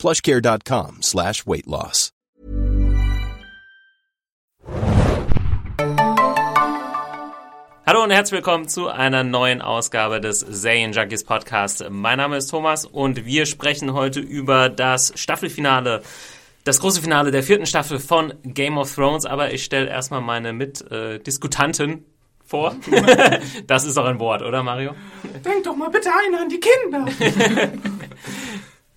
plushcare.com slash weight loss. Hallo und herzlich willkommen zu einer neuen Ausgabe des Zayn Junkies Podcast. Mein Name ist Thomas und wir sprechen heute über das Staffelfinale, das große Finale der vierten Staffel von Game of Thrones. Aber ich stelle erstmal meine Mitdiskutanten vor. das ist doch ein Wort, oder Mario? Denk doch mal bitte ein an die Kinder.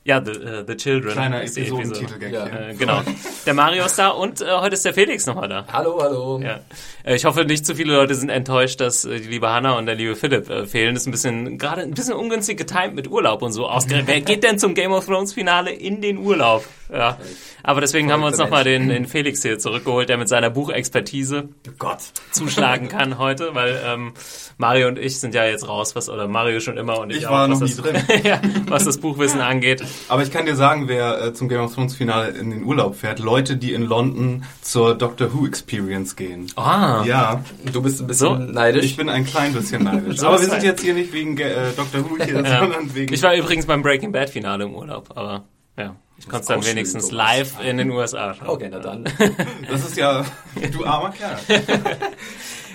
Ja, The, uh, the Children. Kleiner ist die Episodentitel, Episode. ja. Äh, genau. Der Mario ist da und äh, heute ist der Felix nochmal da. Hallo, hallo. Ja. Äh, ich hoffe, nicht zu viele Leute sind enttäuscht, dass äh, die liebe Hanna und der liebe Philipp äh, fehlen. Das ist ein bisschen, gerade ein bisschen ungünstig getimt mit Urlaub und so ausgerechnet. Wer geht denn zum Game of Thrones Finale in den Urlaub? Ja. Aber deswegen haben wir uns nochmal den, den Felix hier zurückgeholt, der mit seiner Buchexpertise Oh Gott. zuschlagen kann heute, weil ähm, Mario und ich sind ja jetzt raus, was, oder Mario schon immer und ich, Ich auch, war noch das, nie drin. ja, was das Buchwissen angeht. Aber ich kann dir sagen, wer äh, zum Game of Thrones Finale in den Urlaub fährt, Leute, die in London zur Doctor Who Experience gehen. Ah. Ja, Du bist ein bisschen So, neidisch. ich bin ein klein bisschen neidisch. So Aber wir sind halt. jetzt hier nicht wegen äh, Doctor Who hier, Ja. sondern wegen... Ich war übrigens beim Breaking Bad Finale im Urlaub, aber ja, ich konnte es dann schön, wenigstens Thomas. live in den USA schauen. okay, na dann. das ist ja... Du armer Kerl.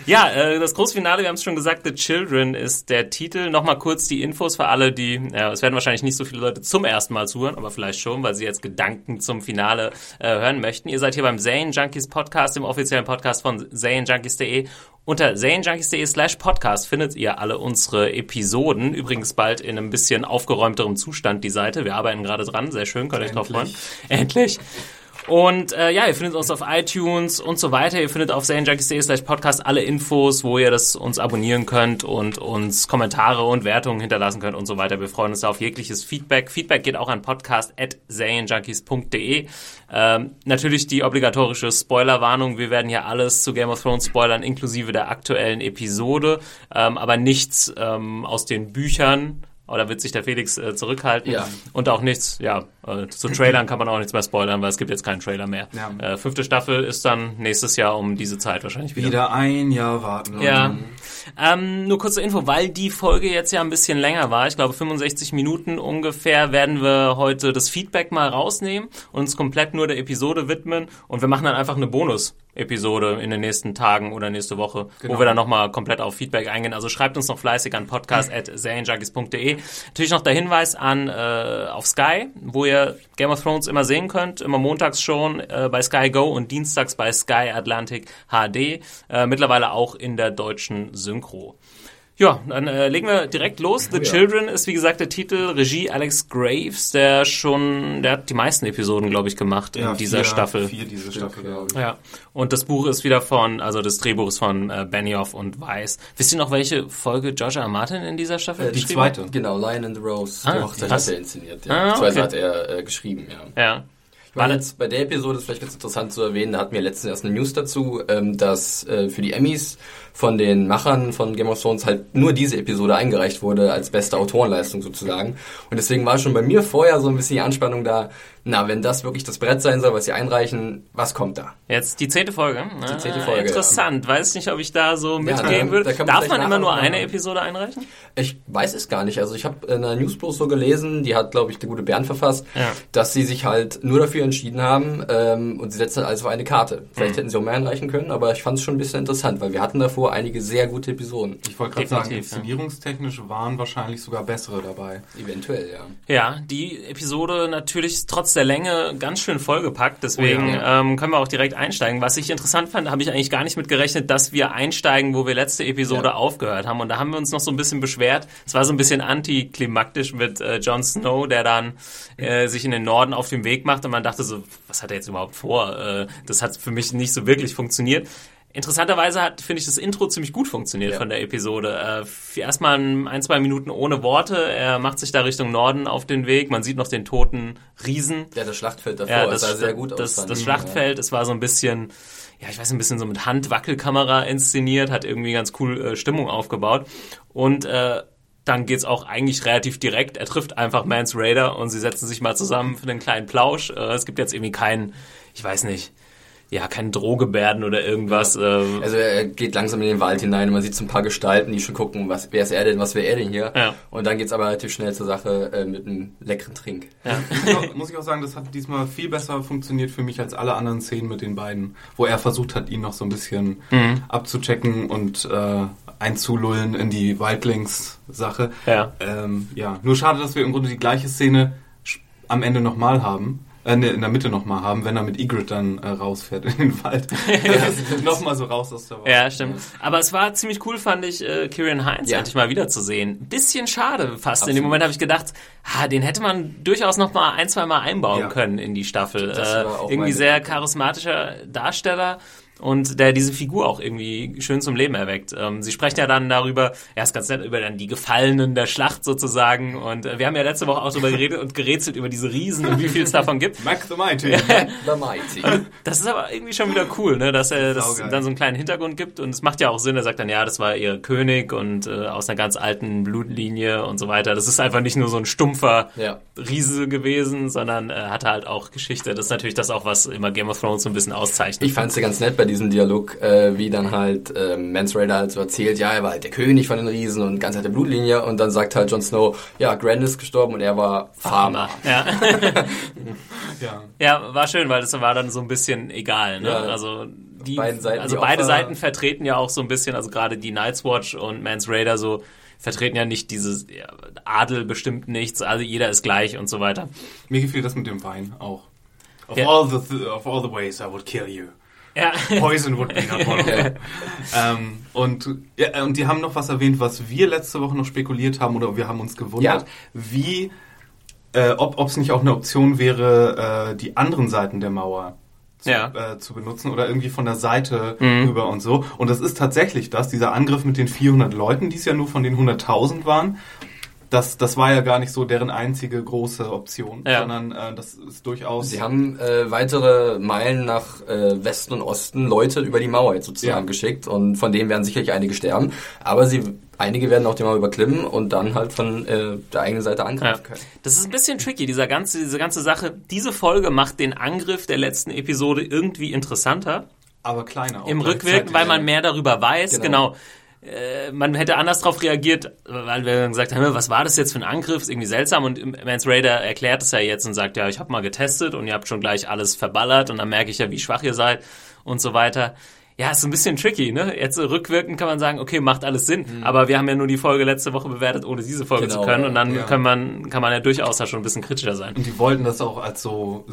Ja, äh, das Großfinale, wir haben es schon gesagt, The Children ist der Titel. Nochmal kurz die Infos für alle, die, ja, es werden wahrscheinlich nicht so viele Leute zum ersten Mal zuhören, aber vielleicht schon, weil sie jetzt Gedanken zum Finale äh, hören möchten. Ihr seid hier beim Zane Junkies Podcast, dem offiziellen Podcast von zanejunkies.de. Unter zanejunkies.de slash podcast findet ihr alle unsere Episoden. Übrigens bald in einem bisschen aufgeräumterem Zustand die Seite. Wir arbeiten gerade dran, sehr schön, könnt ihr euch drauf freuen. Endlich. Und äh, ja, ihr findet uns auf iTunes und so weiter. Ihr findet auf zanejunkies.de slash podcast alle Infos, wo ihr das uns abonnieren könnt und uns Kommentare und Wertungen hinterlassen könnt und so weiter. Wir freuen uns auf jegliches Feedback. Feedback geht auch an podcast.zanejunkies.de. Ähm, natürlich die obligatorische Spoilerwarnung. Wir werden hier alles zu Game of Thrones spoilern, inklusive der aktuellen Episode, ähm, aber nichts ähm, aus den Büchern. Oder wird sich der Felix äh, zurückhalten? Ja. Und auch nichts, ja, äh, zu Trailern kann man auch nichts mehr spoilern, weil es gibt jetzt keinen Trailer mehr. Ja. Äh, fünfte Staffel ist dann nächstes Jahr um diese Zeit wahrscheinlich wieder. Wieder ein Jahr warten. Ja. Ähm, nur kurze Info, weil die Folge jetzt ja ein bisschen länger war, ich glaube 65 Minuten ungefähr, werden wir heute das Feedback mal rausnehmen und uns komplett nur der Episode widmen und wir machen dann einfach eine Bonus-Episode in den nächsten Tagen oder nächste Woche, wo Genau. wir dann nochmal komplett auf Feedback eingehen. Also schreibt uns noch fleißig an podcast.serienjunkies.de. Natürlich noch der Hinweis an äh, auf Sky, wo ihr Game of Thrones immer sehen könnt, immer montags schon äh, bei Sky Go und dienstags bei Sky Atlantic HD, äh, mittlerweile auch in der deutschen Synchro. Ja, dann äh, legen wir direkt los. The Children ist wie gesagt der Titel, Regie Alex Graves, der schon, der hat die meisten Episoden, glaube ich, gemacht in Ja, dieser vier, Staffel. Vier diese Staffel, glaube ich. Ja, und das Buch ist wieder von, also das Drehbuch ist von äh, Benioff und Weiss. Wisst ihr noch, welche Folge George R. R. Martin in dieser Staffel die geschrieben zweite. Genau, Lion and the Rose. Ah, die Hochzeit hat er inszeniert. Ja. Ah, okay. hat er äh, geschrieben, ja. Ja. Ich meine, jetzt bei der Episode ist vielleicht ganz interessant zu erwähnen, da hatten wir letztens erst eine News dazu, ähm, dass äh, für die Emmys von den Machern von Game of Thrones halt nur diese Episode eingereicht wurde als beste Autorenleistung sozusagen. Und deswegen war schon bei mir vorher so ein bisschen die Anspannung da, na, wenn das wirklich das Brett sein soll, was sie einreichen, was kommt da? Jetzt die zehnte Folge. Die zehnte Folge, Interessant. Weiß nicht, ob ich da so mitgehen da- würde. da Darf man immer nur eine Episode einreichen? Ich weiß es gar nicht. Also ich habe in der News bloß so gelesen, die hat, glaube ich, der gute Bernd verfasst, Ja. dass sie sich halt nur dafür entschieden haben ähm, und sie setzen halt alles auf eine Karte. Vielleicht Mhm. hätten sie auch mehr einreichen können, aber ich fand es schon ein bisschen interessant, weil wir hatten davor einige sehr gute Episoden. Ich wollte gerade sagen, ja. inszenierungstechnisch waren wahrscheinlich sogar bessere dabei. Eventuell, ja. Ja, die Episode natürlich trotz der Länge ganz schön vollgepackt, deswegen Oh ja. ähm, können wir auch direkt einsteigen. Was ich interessant fand, habe ich eigentlich gar nicht mit gerechnet, dass wir einsteigen, wo wir letzte Episode Ja. aufgehört haben. Und da haben wir uns noch so ein bisschen beschwert. Es war so ein bisschen antiklimaktisch mit äh, Jon Snow, der dann äh, sich in den Norden auf den Weg macht und man dachte so, was hat er jetzt überhaupt vor? Äh, das hat für mich nicht so wirklich funktioniert. Interessanterweise hat, finde ich, das Intro ziemlich gut funktioniert Ja. von der Episode. Äh, erstmal ein, zwei Minuten ohne Worte. Er macht sich da Richtung Norden auf den Weg. Man sieht noch den toten Riesen. Ja, das Schlachtfeld davor, Ja, das sah sehr gut aus. das, das. Schlachtfeld, es war so ein bisschen, ja, ich weiß ein bisschen so mit Handwackelkamera inszeniert, hat irgendwie ganz cool äh, Stimmung aufgebaut. Und äh, dann geht's auch eigentlich relativ direkt. Er trifft einfach Mans Raider und sie setzen sich mal zusammen für einen kleinen Plausch. Äh, es gibt jetzt irgendwie keinen, ich weiß nicht, ja, keinen Drohgebärden oder irgendwas. Äh, Also er geht langsam in den Wald hinein und man sieht so ein paar Gestalten, die schon gucken, was, wer ist er denn, was wäre er denn hier? Ja. Und dann geht's aber relativ schnell zur Sache äh, mit einem leckeren Trink. Muss ich auch- Muss ich auch sagen, das hat diesmal viel besser funktioniert für mich als alle anderen Szenen mit den beiden, wo er versucht hat, ihn noch so ein bisschen abzuchecken und äh, einzulullen in die Wildlings-Sache. Ja. Ähm, ja, nur schade, dass wir im Grunde die gleiche Szene am Ende nochmal haben. Äh, ne, in der Mitte nochmal haben, wenn er mit Egret dann äh, rausfährt in den Wald. nochmal so raus aus der Wald. Ja, stimmt. Aber es war ziemlich cool, fand ich, äh, Kieran Heinz Ja. endlich mal wiederzusehen. Bisschen schade fast. In dem Absolut. Moment habe ich gedacht, ah, den hätte man durchaus noch mal ein, zwei Mal einbauen Ja. können in die Staffel. Das Äh, war auch irgendwie sehr charismatischer Darsteller. Und der diese Figur auch irgendwie schön zum Leben erweckt. Ähm, sie sprechen ja dann darüber, ja, ist ganz nett, über dann die Gefallenen der Schlacht sozusagen. Und äh, wir haben ja letzte Woche auch darüber geredet und gerätselt über diese Riesen und wie viel es davon gibt. Mac the Mighty. The Mighty. Das ist aber irgendwie schon wieder cool, ne? dass er das Saugeil. dann so einen kleinen Hintergrund gibt und es macht ja auch Sinn. Er sagt dann, ja, das war ihr König und äh, aus einer ganz alten Blutlinie und so weiter. Das ist einfach nicht nur so ein stumpfer Ja. Riese gewesen, sondern äh, hatte halt auch Geschichte. Das ist natürlich das auch, was immer Game of Thrones so ein bisschen auszeichnet. Ich fand's ja ganz nett bei diesem Dialog, äh, wie dann halt äh, Mans Raider halt so erzählt, ja, er war halt der König von den Riesen und ganz alte Blutlinie und dann sagt halt Jon Snow, ja, Grand ist gestorben und er war Farmer. Ja. Ja. ja, war schön, weil das war dann so ein bisschen egal. Ne? Ja. Also die, Beiden Seiten, also die beide Opfer- Seiten vertreten ja auch so ein bisschen, also gerade die Night's Watch und Mans Raider so vertreten ja nicht dieses ja, Adel bestimmt nichts, also jeder ist gleich und so weiter. Mir gefiel das mit dem Wein auch. Of, Ja. all, the th of all the ways I would kill you. Ja. Poison would be not ähm, und, ja, und die haben noch was erwähnt, was wir letzte Woche noch spekuliert haben oder wir haben uns gewundert, Ja. wie, äh, ob es nicht auch eine Option wäre, äh, die anderen Seiten der Mauer zu, Ja. äh, zu benutzen oder irgendwie von der Seite rüber und so. Und das ist tatsächlich das, dieser Angriff mit den 400 Leuten, die es ja nur von den 100.000 waren. Das, das war ja gar nicht so deren einzige große Option, Ja. sondern äh, das ist durchaus. Sie haben äh, weitere Meilen nach äh, Westen und Osten Leute über die Mauer jetzt sozusagen Ja. geschickt und von denen werden sicherlich einige sterben, aber sie einige werden auch die Mauer überklimmen und dann halt von äh, der eigenen Seite Ja. angreifen können. Das ist ein bisschen tricky, dieser ganze, diese ganze Sache. Diese Folge macht den Angriff der letzten Episode irgendwie interessanter. aber kleiner. auch Im. Rückwirken, weil man mehr darüber weiß. Genau. Genau. Äh, man hätte anders darauf reagiert, weil wir dann gesagt haben, was war das jetzt für ein Angriff? Ist irgendwie seltsam. Und Mans Raider erklärt es ja jetzt und sagt, ja, ich habe mal getestet und ihr habt schon gleich alles verballert und dann merke ich ja, wie schwach ihr seid und so weiter. Ja, ist ein bisschen tricky, ne? Jetzt rückwirkend kann man sagen, okay, macht alles Sinn. Aber wir haben ja nur die Folge letzte Woche bewertet, ohne diese Folge Genau, zu können. Und dann ja. kann man, kann man ja durchaus da schon ein bisschen kritischer sein. Und die wollten das auch als so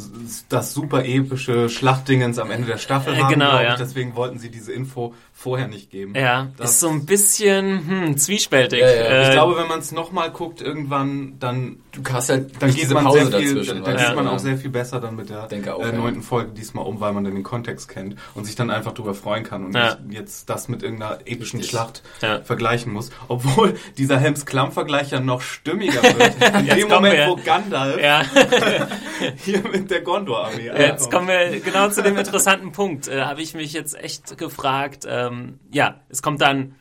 das super epische Schlachtdingens am Ende der Staffel Äh, haben, genau, ja. Deswegen wollten sie diese Info vorher nicht geben. Ja, Das- ist so ein bisschen hm, zwiespältig. Ja, ja. Äh, Ich glaube, wenn man es nochmal guckt, irgendwann, dann, Du hast halt dann geht diese man Pause sehr viel, dazwischen. dann weißt geht man ja. auch sehr viel besser dann mit der äh, ja. neunten Folge diesmal um, weil man dann den Kontext kennt und sich dann einfach drüber freuen kann und Ja. nicht jetzt das mit irgendeiner epischen Richtig. Schlacht Ja. vergleichen muss. Obwohl dieser Helms-Klamm-Vergleich ja noch stimmiger wird. In dem Moment, wir. wo Gandalf ja. hier mit der Gondor-Armee Jetzt kommen wir genau zu dem interessanten Punkt. Äh, Habe ich mich jetzt echt gefragt. Ähm, ja, es kommt dann.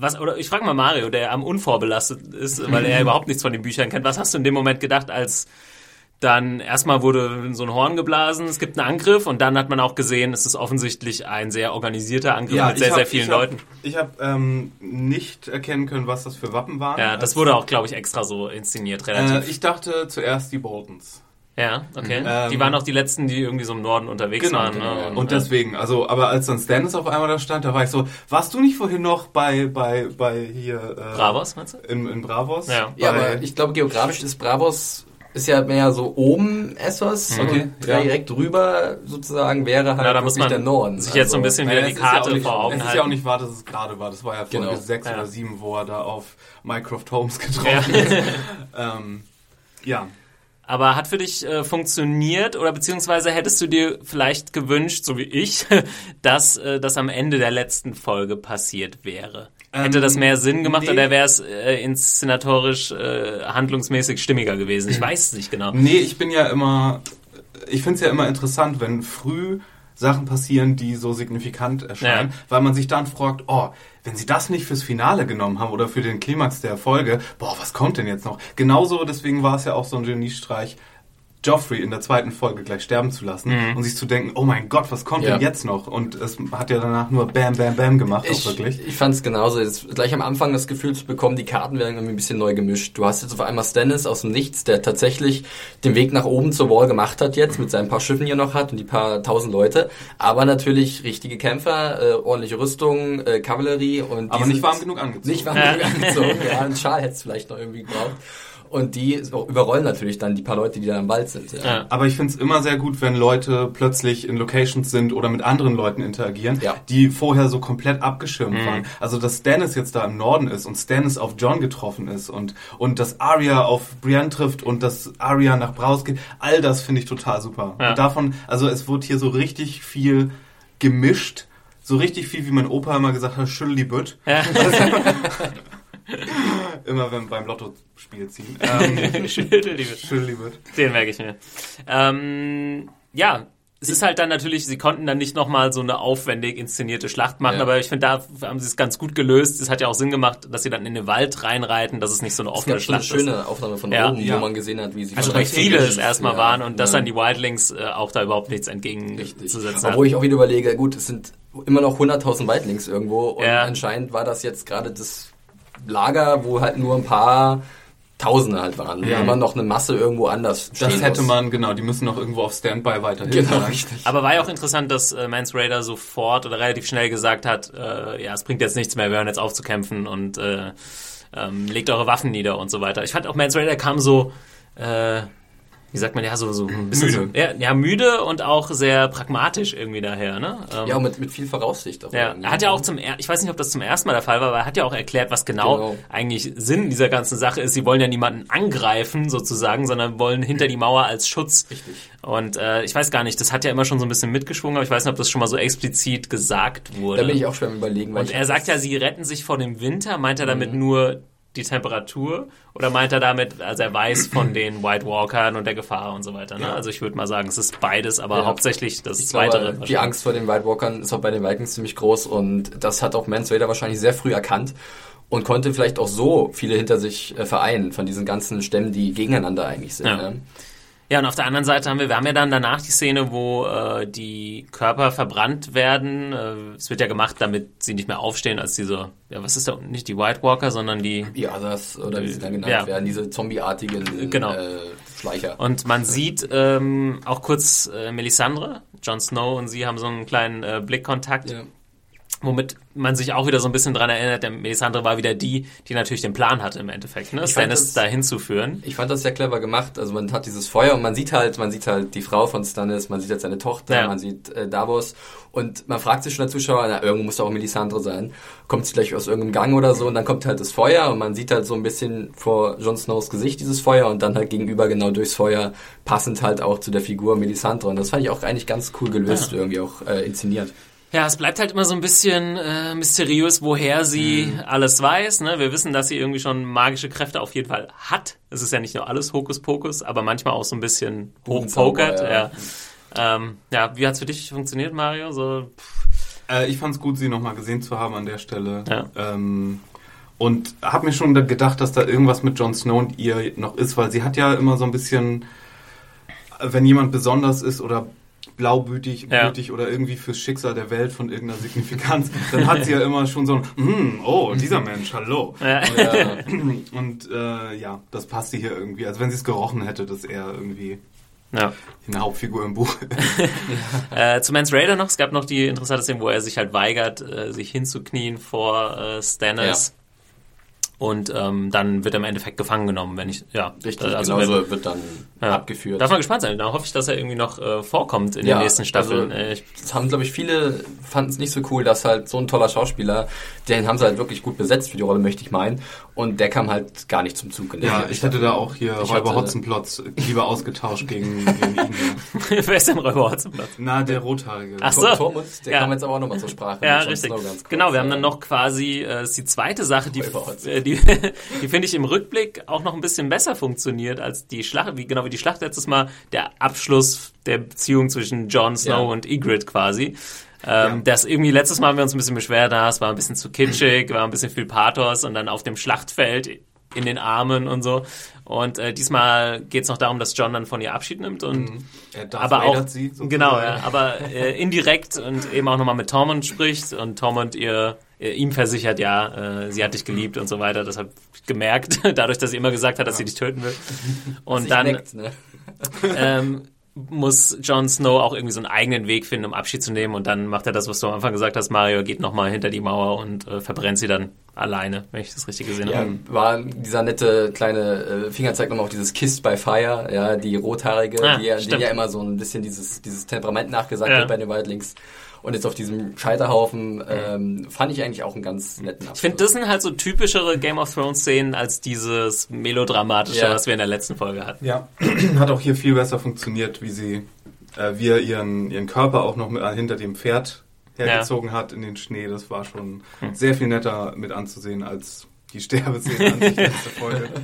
Was, oder ich frage mal Mario, der am unvorbelastet ist, weil er überhaupt nichts von den Büchern kennt. Was hast du in dem Moment gedacht, als dann erstmal wurde so ein Horn geblasen, es gibt einen Angriff und dann hat man auch gesehen, es ist offensichtlich ein sehr organisierter Angriff mit sehr, ich sehr hab- vielen ich hab, Leuten. Ich habe ähm, nicht erkennen können, was das für Wappen waren. Ja, das wurde auch, glaube ich, extra so inszeniert, relativ. Äh, ich dachte zuerst die Boltons. Ja, okay. Ähm, die waren auch die letzten, die irgendwie so im Norden unterwegs Genau, waren. genau. Ne? Und deswegen, also, aber als dann Stannis auf einmal da stand, da war ich so, warst du nicht vorhin noch bei, bei, bei hier, äh, Bravos, meinst du? In, in Bravos? Ja. Ja, aber ich glaube, geografisch ist Bravos ist ja mehr so oben Essos Okay, und ja. direkt drüber sozusagen wäre halt Ja, da muss wirklich man der Norden. sich jetzt so ein bisschen Naja, wieder die ist ja Karte nicht, vor Augen Es ist halten. ja auch nicht wahr, dass es gerade war. Das war ja Folge Genau. 6 Ja. oder 7, wo er da auf Mycroft Holmes getroffen Ja. ist. ähm, ja. Aber hat für dich äh, funktioniert oder beziehungsweise hättest du dir vielleicht gewünscht, so wie ich, dass äh, das am Ende der letzten Folge passiert wäre? Hätte das mehr Sinn gemacht nee. oder wäre es äh, inszenatorisch, äh, handlungsmäßig stimmiger gewesen? Ich weiß es nicht genau. Nee, ich bin ja immer, ich finde es ja immer interessant, wenn früh Sachen passieren, die so signifikant erscheinen, Ja. weil man sich dann fragt, oh, wenn sie das nicht fürs Finale genommen haben oder für den Klimax der Folge, boah, was kommt denn jetzt noch? Genauso, deswegen war es ja auch so ein Geniestreich, Joffrey in der zweiten Folge gleich sterben zu lassen Mhm. und sich zu denken, oh mein Gott, was kommt Ja. denn jetzt noch? Und es hat ja danach nur Bam, Bam, Bam gemacht, auch Ich, wirklich. ich fand es genauso. Jetzt gleich am Anfang das Gefühl zu bekommen, die Karten werden irgendwie ein bisschen neu gemischt. Du hast jetzt auf einmal Stannis aus dem Nichts, der tatsächlich den Weg nach oben zur Wall gemacht hat jetzt, mit seinen paar Schiffen hier noch hat und die paar tausend Leute. Aber natürlich richtige Kämpfer, äh, ordentliche Rüstung, äh, Kavallerie und Aber nicht warm genug angezogen. Nicht warm Ja. genug angezogen. Ja, einen Schal hätte es vielleicht noch irgendwie gebraucht. Und die überrollen natürlich dann die paar Leute, die da im Wald sind. Ja. Ja. Aber ich find's immer sehr gut, wenn Leute plötzlich in Locations sind oder mit anderen Leuten interagieren, Ja. die vorher so komplett abgeschirmt waren. Also dass Stannis jetzt da im Norden ist und Stannis auf John getroffen ist und, und dass Arya auf Brienne trifft und dass Arya nach Braus geht, all das finde ich total super. Ja. Und davon, also es wird hier so richtig viel gemischt, so richtig viel, wie mein Opa immer gesagt hat, schüttel die Bütt. Immer wenn beim Lotto-Spiel ziehen. Ähm, Schüttel die Witz. schüttel die Bütt. Den merke ich mir. Ähm, ja, es ist halt dann natürlich, sie konnten dann nicht nochmal so eine aufwendig inszenierte Schlacht machen, Ja. aber ich finde, da haben sie es ganz gut gelöst. Es hat ja auch Sinn gemacht, dass sie dann in den Wald reinreiten, dass es nicht so eine Es offene gab so eine Schlacht ist. schöne Aufnahme von Ja. oben, Ja. wo man gesehen hat, wie sie Also recht viele es erstmal ja, waren und dass dann die Wildlings äh, auch da überhaupt nichts entgegenzusetzen Obwohl ich auch wieder überlege, gut, es sind immer noch 100.000 Wildlings irgendwo und Ja. anscheinend war das jetzt gerade das Lager, wo halt nur ein paar Tausende halt waren. Ja. Immer noch eine Masse irgendwo anders Das stehen hätte muss. man, genau, die müssen noch irgendwo auf Standby weiterhin Genau, richtig. Aber war ja auch interessant, dass äh, Mance Raider sofort oder relativ schnell gesagt hat, äh, ja, es bringt jetzt nichts mehr, wir hören jetzt auf zu kämpfen und äh, ähm, legt eure Waffen nieder und so weiter. Ich fand auch Mance Raider kam so, äh, wie sagt man, ja, so, so ein bisschen Müde. So, ja, ja, müde und auch sehr pragmatisch irgendwie daher, ne? Ähm, Ja, mit, mit viel Voraussicht. Auch Ja, er hat ja auch zum, er ich weiß nicht, ob das zum ersten Mal der Fall war, aber er hat ja auch erklärt, was genau, Genau. eigentlich Sinn dieser ganzen Sache ist. Sie wollen ja niemanden angreifen sozusagen, sondern wollen hinter die Mauer als Schutz. Richtig. Und äh, ich weiß gar nicht, das hat ja immer schon so ein bisschen mitgeschwungen, aber ich weiß nicht, ob das schon mal so explizit gesagt wurde. Da bin ich auch schwer am überlegen. Weil Und er sagt ja, sie retten sich vor dem Winter. Meint er damit nur die Temperatur? Oder meint er damit, also er weiß von den White Walkern und der Gefahr und so weiter? Ne? Ja. Also ich würde mal sagen, es ist beides, aber Ja. hauptsächlich das Ich Zweite. glaube, die Angst vor den White Walkern ist auch bei den Vikings ziemlich groß und das hat auch Raider wahrscheinlich sehr früh erkannt und konnte vielleicht auch so viele hinter sich äh, vereinen von diesen ganzen Stämmen, die gegeneinander eigentlich sind. Ja. Ne? Ja, und auf der anderen Seite haben wir, wir haben ja dann danach die Szene, wo äh, die Körper verbrannt werden. Äh, es wird ja gemacht, damit sie nicht mehr aufstehen als diese, ja, was ist da, nicht die White Walker, sondern die, Die Others, oder wie sie dann genannt Ja. werden, diese zombieartigen Genau. äh, Schleicher. und man sieht ähm, auch kurz äh, Melisandre, Jon Snow und sie haben so einen kleinen äh, Blickkontakt. ja. Womit man sich auch wieder so ein bisschen dran erinnert, der Melisandre war wieder die, die natürlich den Plan hatte im Endeffekt, ne? Stannis da hinzuführen. Ich fand das sehr clever gemacht. Also man hat dieses Feuer und man sieht halt, man sieht halt die Frau von Stannis, man sieht jetzt seine Tochter, Ja. man sieht äh, Davos und man fragt sich schon der Zuschauer, na, irgendwo muss da auch Melisandre sein. Kommt sie gleich aus irgendeinem Gang oder so und dann kommt halt das Feuer und man sieht halt so ein bisschen vor Jon Snows Gesicht dieses Feuer und dann halt gegenüber genau durchs Feuer passend halt auch zu der Figur Melisandre und das fand ich auch eigentlich ganz cool gelöst, irgendwie auch äh, inszeniert. Ja, es bleibt halt immer so ein bisschen äh, mysteriös, woher sie Mhm. alles weiß. Ne? Wir wissen, dass sie irgendwie schon magische Kräfte auf jeden Fall hat. Es ist ja nicht nur alles Hokuspokus, aber manchmal auch so ein bisschen hochpokert. Ja. ja. Ähm, ja, wie hat's für dich funktioniert, Mario? So, Äh, ich fand es gut, sie nochmal gesehen zu haben an der Stelle. Ja. Ähm, und habe mir schon da gedacht, dass da irgendwas mit Jon Snow und ihr noch ist, weil sie hat ja immer so ein bisschen, wenn jemand besonders ist oder blaubütig Ja. blütig oder irgendwie fürs Schicksal der Welt von irgendeiner Signifikanz, dann hat sie ja immer schon so ein, "Hm, oh, dieser Mensch, hallo. ja. Ja. Und äh, ja, das passte hier irgendwie. Also wenn sie es gerochen hätte, dass er irgendwie ja. eine Hauptfigur im Buch ist. Äh, zu Mans Raider noch. Es gab noch die interessante Szene, wo er sich halt weigert, äh, sich hinzuknien vor äh, Stannis. Und ähm, dann wird er im Endeffekt gefangen genommen, wenn ich, ja. Richtig, also genau so wird dann ja. abgeführt. Darf man gespannt sein. Da hoffe ich, dass er irgendwie noch äh, vorkommt in den nächsten Staffeln. Also, Äh, ich, das haben, glaube ich, viele fanden es nicht so cool, dass halt so ein toller Schauspieler, den haben sie halt wirklich gut besetzt für die Rolle, möchte ich meinen. Und der kam halt gar nicht zum Zug. In der Ja, Serie. ich hätte da auch hier Ich Räuber Hotzenplotz lieber ausgetauscht gegen, gegen ihn. Wer ist denn Räuber Hotzenplotz? Na, der Rothaarige. Ach so. Tor- Tormund, der Ja. kam jetzt aber auch nochmal zur Sprache. Ja, richtig. Genau, wir haben dann noch quasi, äh, ist die zweite Sache, die, äh, die, die finde ich im Rückblick auch noch ein bisschen besser funktioniert als die Schlacht, wie, genau wie die Schlacht letztes Mal, der Abschluss der Beziehung zwischen Jon Snow Ja. und Ygritte quasi. Ähm, Das irgendwie, letztes Mal haben wir uns ein bisschen beschwert, da es war ein bisschen zu kitschig, war ein bisschen viel Pathos und dann auf dem Schlachtfeld in den Armen und so. Und äh, diesmal geht es noch darum, dass John dann von ihr Abschied nimmt und Darth aber auch sie, genau, ja, aber äh, indirekt und eben auch nochmal mit Tormund spricht und Tormund ihr äh, ihm versichert, ja, äh, sie hat dich geliebt und so weiter. Das habe ich gemerkt, dadurch, dass sie immer gesagt hat, dass sie dich töten will. Und dann neckt, ne? ähm, muss Jon Snow auch irgendwie so einen eigenen Weg finden, um Abschied zu nehmen. Und dann macht er das, was du am Anfang gesagt hast, Mario geht nochmal hinter die Mauer und äh, verbrennt sie dann alleine, wenn ich das richtig gesehen Ja, habe. war dieser nette kleine äh, Fingerzeig nochmal auf dieses Kissed by Fire, ja, die rothaarige, Ah, die ja, denen ja immer so ein bisschen dieses, dieses Temperament nachgesagt Ja. wird bei den Wildlings. Und jetzt auf diesem Scheiterhaufen ähm, fand ich eigentlich auch einen ganz netten Abschluss. Ich finde, das sind halt so typischere Game of Thrones Szenen als dieses melodramatische, Ja. was wir in der letzten Folge hatten. Ja, hat auch hier viel besser funktioniert, wie sie, äh, wie er ihren, ihren Körper auch noch mit, äh, hinter dem Pferd hergezogen hat in den Schnee. Das war schon sehr viel netter mit anzusehen als die Sterbeszene an sich letzte Folge.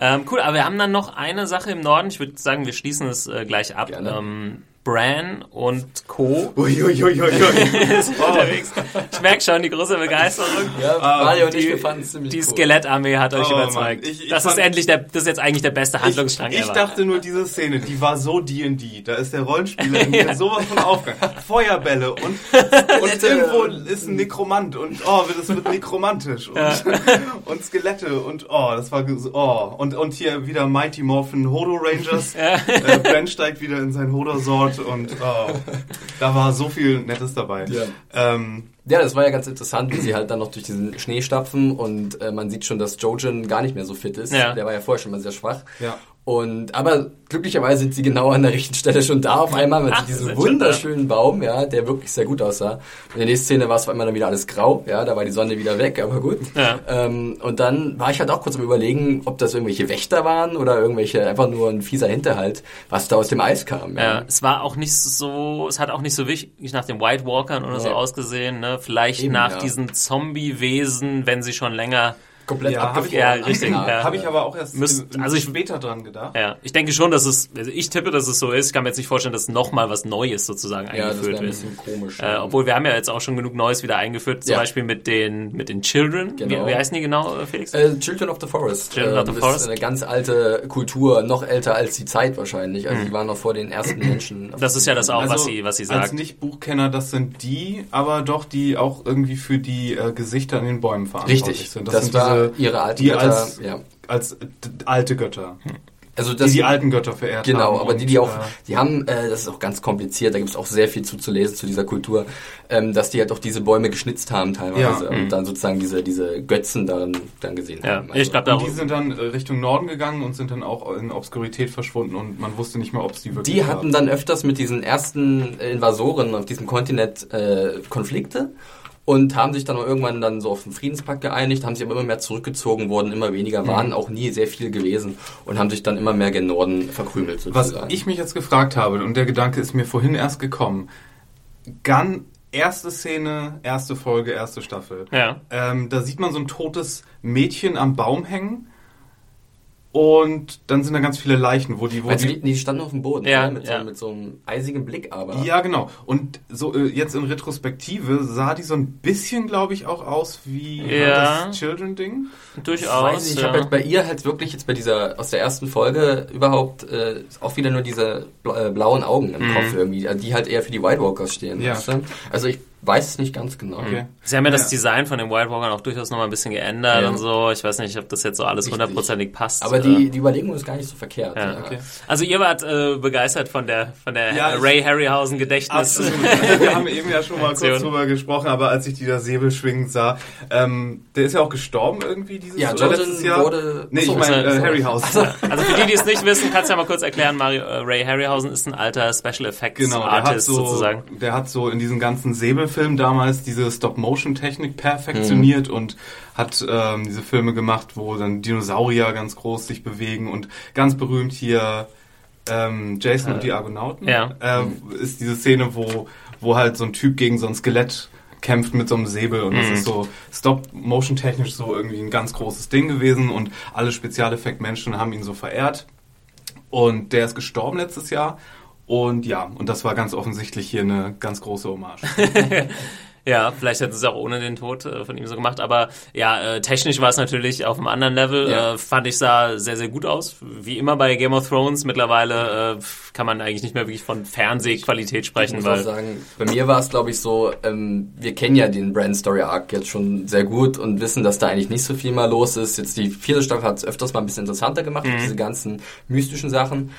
Ähm, cool, aber wir haben dann noch eine Sache im Norden. Ich würde sagen, wir schließen es äh, gleich ab. Gerne. Ähm, Bran und Co. Uiuiuiui. Ich merke schon die große Begeisterung. ja, Mario und die- ich, wir fanden es ziemlich Die cool. Skelettarmee hat euch Oh, überzeugt. Ich- ich das ist endlich der, das ist jetzt eigentlich der beste Handlungsstrang Ich, ich ever. dachte nur, diese Szene, die war so D&D. Da ist der Rollenspieler in mir sowas von aufgegangen. Feuerbälle und, und irgendwo ist ein Nekromant und oh, das wird nekromantisch und, und Skelette und oh, das war so- oh und und hier wieder Mighty Morphin Hodo Rangers. äh, Bran steigt wieder in sein Hodo Sword und oh, da war so viel Nettes dabei. Ja. Ähm, Ja, das war ja ganz interessant, wie sie halt dann noch durch diesen Schnee stapfen und äh, man sieht schon, dass Jojen gar nicht mehr so fit ist. Ja. Der war ja vorher schon mal sehr schwach. Ja. Und aber glücklicherweise sind sie genau an der richtigen Stelle schon da auf einmal mit Ach, diesem wunderschönen Baum, ja, der wirklich sehr gut aussah. In der nächsten Szene war es auf einmal dann wieder alles grau, ja, da war die Sonne wieder weg, aber gut. Ja. Ähm, und dann war ich halt auch kurz am überlegen, ob das irgendwelche Wächter waren oder irgendwelche einfach nur ein fieser Hinterhalt, was da aus dem Eis kam. Ja, es war auch nicht so, es hat auch nicht so wichtig nach den White Walkern oder so Nee. ausgesehen, ne? Vielleicht Eben, nach ja. diesen Zombie-Wesen, wenn sie schon länger Komplett Ja, ich- ja, abgefroren. richtig, Ja. Habe ich aber auch erst Müsst- also ich- später dran gedacht. Ja, ich denke schon, dass es, also ich tippe, dass es so ist. Ich kann mir jetzt nicht vorstellen, dass nochmal was Neues sozusagen Ja, das eingeführt ein wird. bisschen komisch. Äh, obwohl wir haben ja jetzt auch schon genug Neues wieder eingeführt, zum Ja. Beispiel mit den, mit den Children. Genau. Wie, wie heißen die genau, äh, Felix? Äh, Children of the Forest. Children of the das Forest. ist eine ganz alte Kultur, noch älter als die Zeit wahrscheinlich. Also die waren noch vor den ersten Menschen. Das ist ja das auch, was sie, was sie Also Als sagt. Nicht-Buchkenner, das sind die, aber doch die auch irgendwie für die äh, Gesichter in den Bäumen verantwortlich Richtig, sind. das, sind war diese, ihre alte die Götter. als, ja. als d- alte Götter. Also Die das, die alten Götter verehrt haben. Genau, aber die, die auch, äh, die haben, äh, das ist auch ganz kompliziert, da gibt es auch sehr viel zuzulesen zu dieser Kultur, ähm, dass die halt auch diese Bäume geschnitzt haben teilweise Ja. und dann sozusagen diese, diese Götzen darin dann gesehen Ja, haben. ich glaube, und die sind dann äh, Richtung Norden gegangen und sind dann auch in Obskurität verschwunden und man wusste nicht mehr, ob es die wirklich Die hatten dann öfters mit diesen ersten Invasoren auf diesem Kontinent äh, Konflikte und haben sich dann auch irgendwann dann so auf den Friedenspakt geeinigt, haben sich aber immer mehr zurückgezogen, wurden immer weniger, waren auch nie sehr viel gewesen und haben sich dann immer mehr gen Norden verkrümelt Was sozusagen. ich mich jetzt gefragt habe, und der Gedanke ist mir vorhin erst gekommen, Gun, erste Szene, erste Folge, erste Staffel. Ja. Ähm, da sieht man so ein totes Mädchen am Baum hängen und dann sind da ganz viele Leichen, wo die... Wo du, die die, standen auf dem Boden, Ja, ne? mit, ja. so, mit so einem eisigen Blick aber. ja, genau. Und so äh, jetzt in Retrospektive sah die so ein bisschen, glaube ich, auch aus wie Ja. das Children-Ding. Durchaus. Weiß nicht, ich ja. habe halt bei ihr halt wirklich jetzt bei dieser, aus der ersten Folge überhaupt äh, auch wieder nur diese äh, blauen Augen im Mhm. Kopf irgendwie, die halt eher für die White Walkers stehen. Ja. weißt du? Also ich weiß es nicht ganz genau. Okay. Sie haben ja das Ja. Design von den White Walkern auch durchaus nochmal ein bisschen geändert Ja. und so. Ich weiß nicht, ob das jetzt so alles hundertprozentig passt. Aber die, die Überlegung ist gar nicht so verkehrt. Ja, ja. okay. Also ihr wart äh, begeistert von der von der Ja, Ray Harryhausen Gedächtnis. Absolut. Wir haben eben ja schon mal Aktion. kurz drüber gesprochen, aber als ich die da Säbel schwingen sah, ähm, der ist ja auch gestorben irgendwie dieses Ja, Jordan letztes Jahr. wurde- Nee, ich meine äh, Harryhausen. Also für die, die es nicht wissen, kannst du ja mal kurz erklären, Mario, äh, Ray Harryhausen ist ein alter Special Effects Genau, der hat Artist so, sozusagen. der hat so in diesen ganzen Säbelfilmen damals diese Stop-Motion-Technik perfektioniert Mhm. und hat ähm, diese Filme gemacht, wo dann Dinosaurier ganz groß sich bewegen und ganz berühmt hier ähm, Jason und die Argonauten ja. äh, ist diese Szene, wo wo halt so ein Typ gegen so ein Skelett kämpft mit so einem Säbel und das Mhm. ist so Stop-Motion-technisch so irgendwie ein ganz großes Ding gewesen und alle Spezialeffekt-Menschen haben ihn so verehrt und der ist gestorben letztes Jahr. Und ja, und das war ganz offensichtlich hier eine ganz große Hommage. Ja, vielleicht hätten sie es auch ohne den Tod äh, von ihm so gemacht, aber ja, äh, technisch war es natürlich auf einem anderen Level. Ja. Äh, fand ich sah sehr, sehr gut aus. Wie immer bei Game of Thrones. Mittlerweile äh, kann man eigentlich nicht mehr wirklich von Fernsehqualität Ich sprechen, muss auch weil sagen, bei mir war es, glaube ich, so, ähm, wir kennen ja den Brand Story Arc jetzt schon sehr gut und wissen, dass da eigentlich nicht so viel mal los ist. Jetzt die vierte Staffel hat es öfters mal ein bisschen interessanter gemacht, Mhm. diese ganzen mystischen Sachen.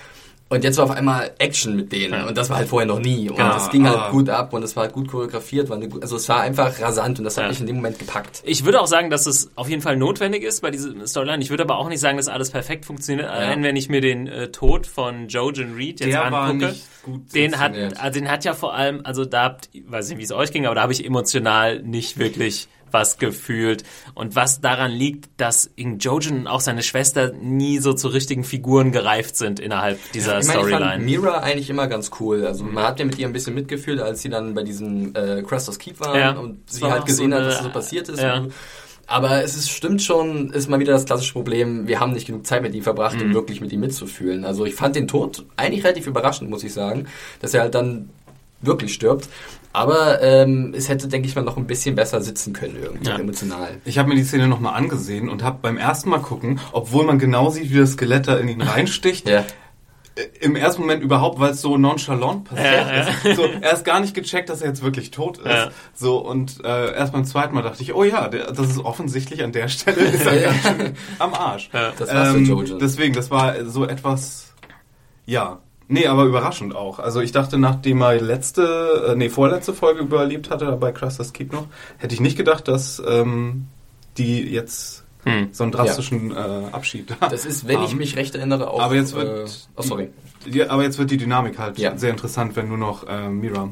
Und jetzt war auf einmal Action mit denen. Ja. Und das war halt vorher noch nie. Und Genau. das ging halt Ah. gut ab und es war halt gut choreografiert. War eine, gut- also es war einfach rasant und das hat Ja. mich in dem Moment gepackt. Ich würde auch sagen, dass es auf jeden Fall notwendig ist bei dieser Storyline. Ich würde aber auch nicht sagen, dass alles perfekt funktioniert. Allein wenn ich mir den äh, Tod von Jojen Reed jetzt Der war angucke. nicht gut den hat, also den hat ja vor allem, also da habt, ich weiß nicht, wie es euch ging, aber da habe ich emotional nicht wirklich was gefühlt. Und was daran liegt, dass in Jojen und auch seine Schwester nie so zu richtigen Figuren gereift sind innerhalb dieser Ich meine, ich fand Storyline. Mira eigentlich immer ganz cool. Also man hat ja mit ihr ein bisschen mitgefühlt, als sie dann bei diesem äh, Cresters Keep waren Ja. und sie war halt gesehen so hat, eine- was so passiert ist. ja. Aber es ist, stimmt schon, ist mal wieder das klassische Problem, wir haben nicht genug Zeit mit ihm verbracht, Mhm. um wirklich mit ihm mitzufühlen. Also ich fand den Tod eigentlich relativ überraschend, muss ich sagen, dass er halt dann wirklich stirbt. Aber ähm, es hätte, denke ich mal, noch ein bisschen besser sitzen können irgendwie, Ja. emotional. Ich habe mir die Szene nochmal angesehen und habe beim ersten Mal gucken, obwohl man genau sieht, wie das Skelett da in ihn reinsticht, Ja. äh, im ersten Moment überhaupt, weil es so nonchalant passiert Ja, ist. So, er ist gar nicht gecheckt, dass er jetzt wirklich tot ist. Ja. So und äh, erst beim zweiten Mal dachte ich, oh ja, der, das ist offensichtlich an der Stelle ist er ganz schön am Arsch. Ähm, Das war's für Jojen. Deswegen, das war so etwas, ja. Nee, aber überraschend auch. Also ich dachte, nachdem er letzte, äh, nee, vorletzte Folge überlebt hatte bei Cruster's Keep noch, hätte ich nicht gedacht, dass ähm, die jetzt Hm. so einen drastischen äh, Abschied Das ist, wenn ich haben. mich recht erinnere, auch... Aber jetzt wird, Äh, oh, sorry. Ja, aber jetzt wird die Dynamik halt Ja. sehr interessant, wenn nur noch äh, Mira.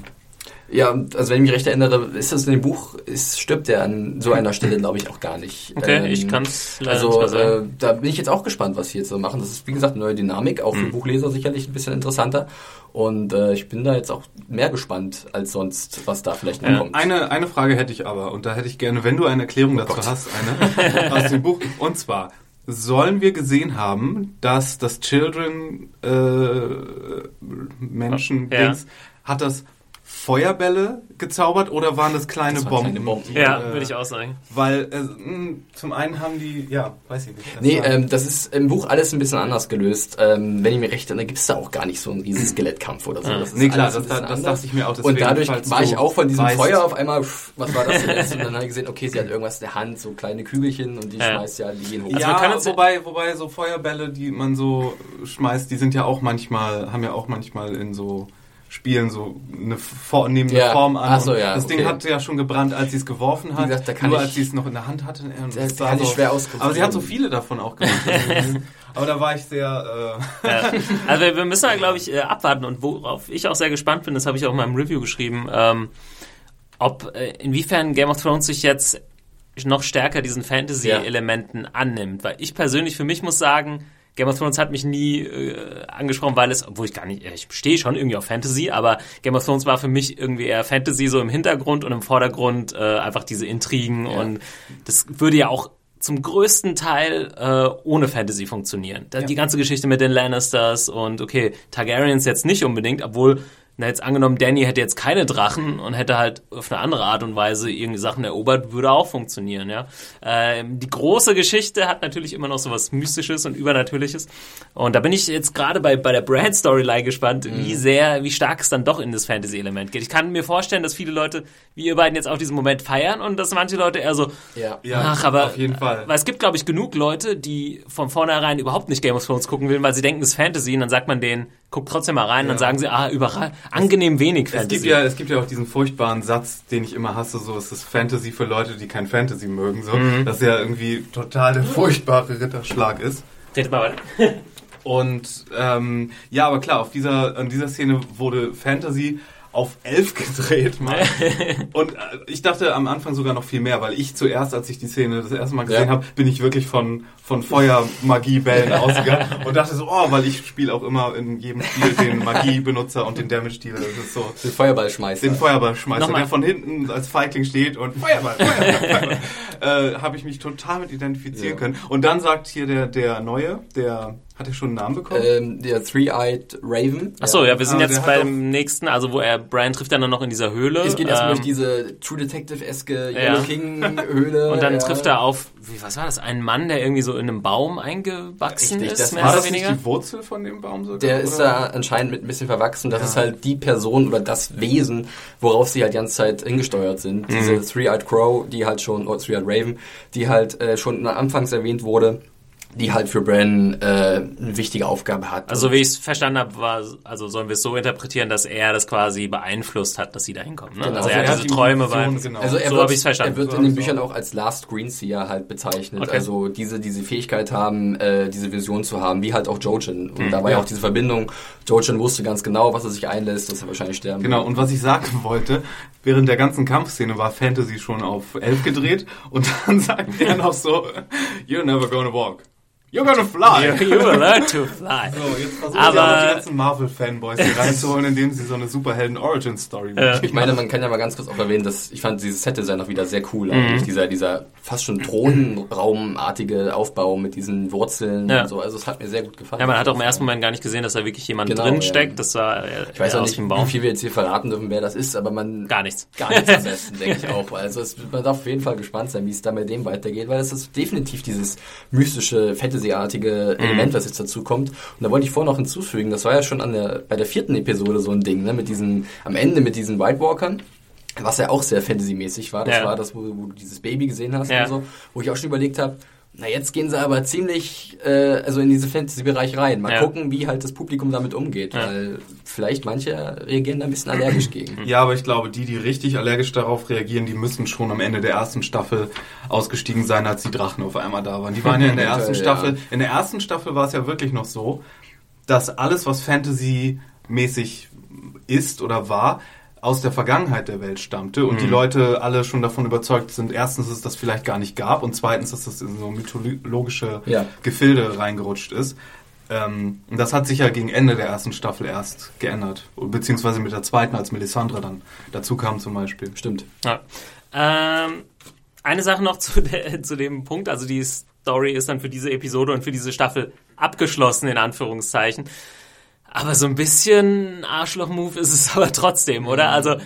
Ja, also wenn ich mich recht erinnere, ist das in dem Buch, ist, stirbt er an so einer Stelle, glaube ich, auch gar nicht. Okay, Ähm, ich kann es leider Also nicht mehr sagen. äh, da bin ich jetzt auch gespannt, was sie jetzt so machen. Das ist, wie gesagt, eine neue Dynamik, auch für Mhm. Buchleser sicherlich ein bisschen interessanter. Und äh, ich bin da jetzt auch mehr gespannt als sonst, was da vielleicht noch Ja. kommt. Eine, eine Frage hätte ich aber, und da hätte ich gerne, wenn du eine Erklärung dazu Oh Gott. hast, eine aus dem Buch. Und zwar, sollen wir gesehen haben, dass das Children äh, Menschen Ja. Dings, hat das Feuerbälle gezaubert oder waren das kleine Das waren Bomben? kleine Bomben. die, ja, äh, würde ich auch sagen. Weil äh, mh, zum einen haben die, ja, weiß ich nicht. Das Nee, ähm, das ist im Buch alles ein bisschen anders gelöst. Ähm, wenn ich mir recht erinnere, gibt es da auch gar nicht so einen riesen Skelettkampf oder so. Ja. Das ist Nee, klar, das- das anders. dachte ich mir auch, Und dadurch war ich auch von diesem weißt- Feuer auf einmal, pff, was war das denn jetzt? Und dann habe ich gesehen, okay, sie hat irgendwas in der Hand, so kleine Kügelchen und die Ja. schmeißt ja, die gehen hoch. Also ja, wobei, wobei so Feuerbälle, die man so schmeißt, die sind ja auch manchmal, haben ja auch manchmal in so Spielen so eine Form, nehmen eine Ja. Form an. So, ja, das Ding okay. hat ja schon gebrannt, als sie es geworfen hat. Gesagt, da kann Nur ich- als sie es noch in der Hand hatte. Und Das es war kann ich so, schwer auskonstruieren. Aber sie hat so viele davon auch gemacht. aber da war ich sehr. Äh, Ja. Also wir- wir müssen da, glaube ich, äh, abwarten und worauf ich auch sehr gespannt bin, das habe ich auch in meinem Review geschrieben, ähm, ob äh, inwiefern Game of Thrones sich jetzt noch stärker diesen Fantasy-Elementen annimmt. Weil ich persönlich für mich muss sagen, Game of Thrones hat mich nie äh, angesprochen, weil es, obwohl ich gar nicht, ich stehe schon irgendwie auf Fantasy, aber Game of Thrones war für mich irgendwie eher Fantasy so im Hintergrund und im Vordergrund äh, einfach diese Intrigen Ja. und das würde ja auch zum größten Teil äh, ohne Fantasy funktionieren. Da, Die ganze Geschichte mit den Lannisters und okay, Targaryens jetzt nicht unbedingt, obwohl Na, jetzt angenommen, Danny hätte jetzt keine Drachen und hätte halt auf eine andere Art und Weise irgendwie Sachen erobert, würde auch funktionieren, ja. Ähm, die große Geschichte hat natürlich immer noch so was Mystisches und Übernatürliches. Und da bin ich jetzt gerade bei, bei der Brand-Storyline gespannt, Mhm. wie sehr, wie stark es dann doch in das Fantasy-Element geht. Ich kann mir vorstellen, dass viele Leute, wie ihr beiden jetzt auch diesen Moment feiern und dass manche Leute eher so, Ja. Ja, ach, aber, auf jeden Fall. weil es gibt, glaube ich, genug Leute, die von vornherein überhaupt nicht Game of Thrones gucken will, weil sie denken, es ist Fantasy und dann sagt man denen, guckt trotzdem mal rein, dann sagen sie, ah, überall, angenehm wenig Es Fantasy. gibt, ja, es gibt ja auch diesen furchtbaren Satz, den ich immer hasse, so es ist Fantasy für Leute, die kein Fantasy mögen, so, Mhm. dass ja irgendwie total der furchtbare Ritterschlag ist. Redet mal weiter. Und ähm, ja, aber klar, auf dieser, an dieser Szene wurde Fantasy auf elf gedreht mal. Und äh, ich dachte am Anfang sogar noch viel mehr, weil ich zuerst, als ich die Szene das erste Mal gesehen Ja. habe, bin ich wirklich von, von Feuer-Magie-Bällen ausgegangen und dachte so, oh, weil ich spiele auch immer in jedem Spiel den Magie-Benutzer und den Damage-Dealer. Das ist so Den Feuerball schmeißt. den Feuerballschmeißer, Nochmal. der von hinten als Feigling steht und Feuerball, Feuerball, Feuerball. äh, habe ich mich total mit identifizieren Ja. können. Und dann sagt hier der, der Neue, der hat ja schon einen Namen bekommen. ähm, der Three-Eyed Raven. Achso, ja, wir sind Aber jetzt beim nächsten, also wo er, Brian trifft dann noch in dieser Höhle. Es geht erstmal ähm, durch diese True Detective-eske Ja. Yellow King-Höhle. und dann ja. trifft er auf, wie, was war das, einen Mann, der irgendwie so in einem Baum eingewachsen Richtig, ist, das mehr War oder das nicht weniger. die Wurzel von dem Baum sogar? Der ist oder? da anscheinend mit ein bisschen verwachsen. Das Ja. ist halt die Person oder das Wesen, worauf sie halt die ganze Zeit hingesteuert sind. Mhm. Diese Three-Eyed Crow, die halt schon, oder Three-Eyed Raven, die halt äh, schon anfangs erwähnt wurde, die halt für Bran äh, eine wichtige Aufgabe hat. Also wie ich es verstanden habe, war, also sollen wir es so interpretieren, dass er das quasi beeinflusst hat, dass sie da hinkommen. Ne? Genau. Also er Also hat diese die Träume beeinflusst. genau. Also er So wird, hab ich's verstanden. er wird So in den Büchern auch. auch als Last Greenseer halt bezeichnet. Okay. Also diese, diese Fähigkeit haben, äh, diese Vision zu haben, wie halt auch Jojen. Und da war ja Ja. auch diese Verbindung. Jojen wusste ganz genau, was er sich einlässt, dass er wahrscheinlich sterben Genau, wird. und was ich sagen wollte, während der ganzen Kampfszene war Fantasy schon auf 11 gedreht und dann sagt er noch so, you're never gonna walk. You're gonna fly. You, will learn to fly. So, jetzt versuchen Aber- sie auch noch die ganzen Marvel-Fanboys hier reinzuholen, indem sie so eine Superhelden-Origin-Story Ja. machen. Ich meine, man kann ja mal ganz kurz auch erwähnen, dass ich fand dieses Set-Design auch wieder sehr cool Mhm. eigentlich. Dieser, dieser fast schon Thronraumartige Aufbau mit diesen Wurzeln Ja. und so. Also es hat mir sehr gut gefallen. Ja, man hat auch im ersten Moment gar nicht gesehen, dass da wirklich jemand Genau, drin ja. steckt. Das sah äh, Ich weiß auch nicht, wie viel wir jetzt hier verraten dürfen, wer das ist, aber man Gar nichts. gar nichts am besten, denke ich auch. Also es, man darf auf jeden Fall gespannt sein, wie es da mit dem weitergeht, weil es ist definitiv dieses mystische, Fantasy-artige Mhm. Element, was jetzt dazu kommt. Und da wollte ich vorher noch hinzufügen, das war ja schon an der, bei der vierten Episode so ein Ding, ne, mit diesen, am Ende mit diesen White Walkern. Was ja auch sehr Fantasy-mäßig war. Das Ja. war das, wo, wo du dieses Baby gesehen hast Ja. und so. Wo ich auch schon überlegt habe, na jetzt gehen sie aber ziemlich äh, also in diesen Fantasy-Bereich rein. Mal Ja. gucken, wie halt das Publikum damit umgeht. Ja. Weil vielleicht manche reagieren da ein bisschen allergisch gegen. Ja, aber ich glaube, die, die richtig allergisch darauf reagieren, die müssen schon am Ende der ersten Staffel ausgestiegen sein, als die Drachen auf einmal da waren. Die waren ja in der ersten. Staffel. In der ersten Staffel war es ja wirklich noch so, dass alles, was Fantasy-mäßig ist oder war, aus der Vergangenheit der Welt stammte und die Leute alle schon davon überzeugt sind, erstens, dass es das vielleicht gar nicht gab und zweitens, dass das in so mythologische Ja. Gefilde reingerutscht ist. Ähm, und das hat sich ja gegen Ende der ersten Staffel erst geändert. Beziehungsweise mit der zweiten, als Melisandre dann dazu kam zum Beispiel. Stimmt. Ja. Ähm, eine Sache noch zu, der, zu dem Punkt, also die Story ist dann für diese Episode und für diese Staffel abgeschlossen, in Anführungszeichen. Aber so ein bisschen Arschloch-Move ist es aber trotzdem, oder? Also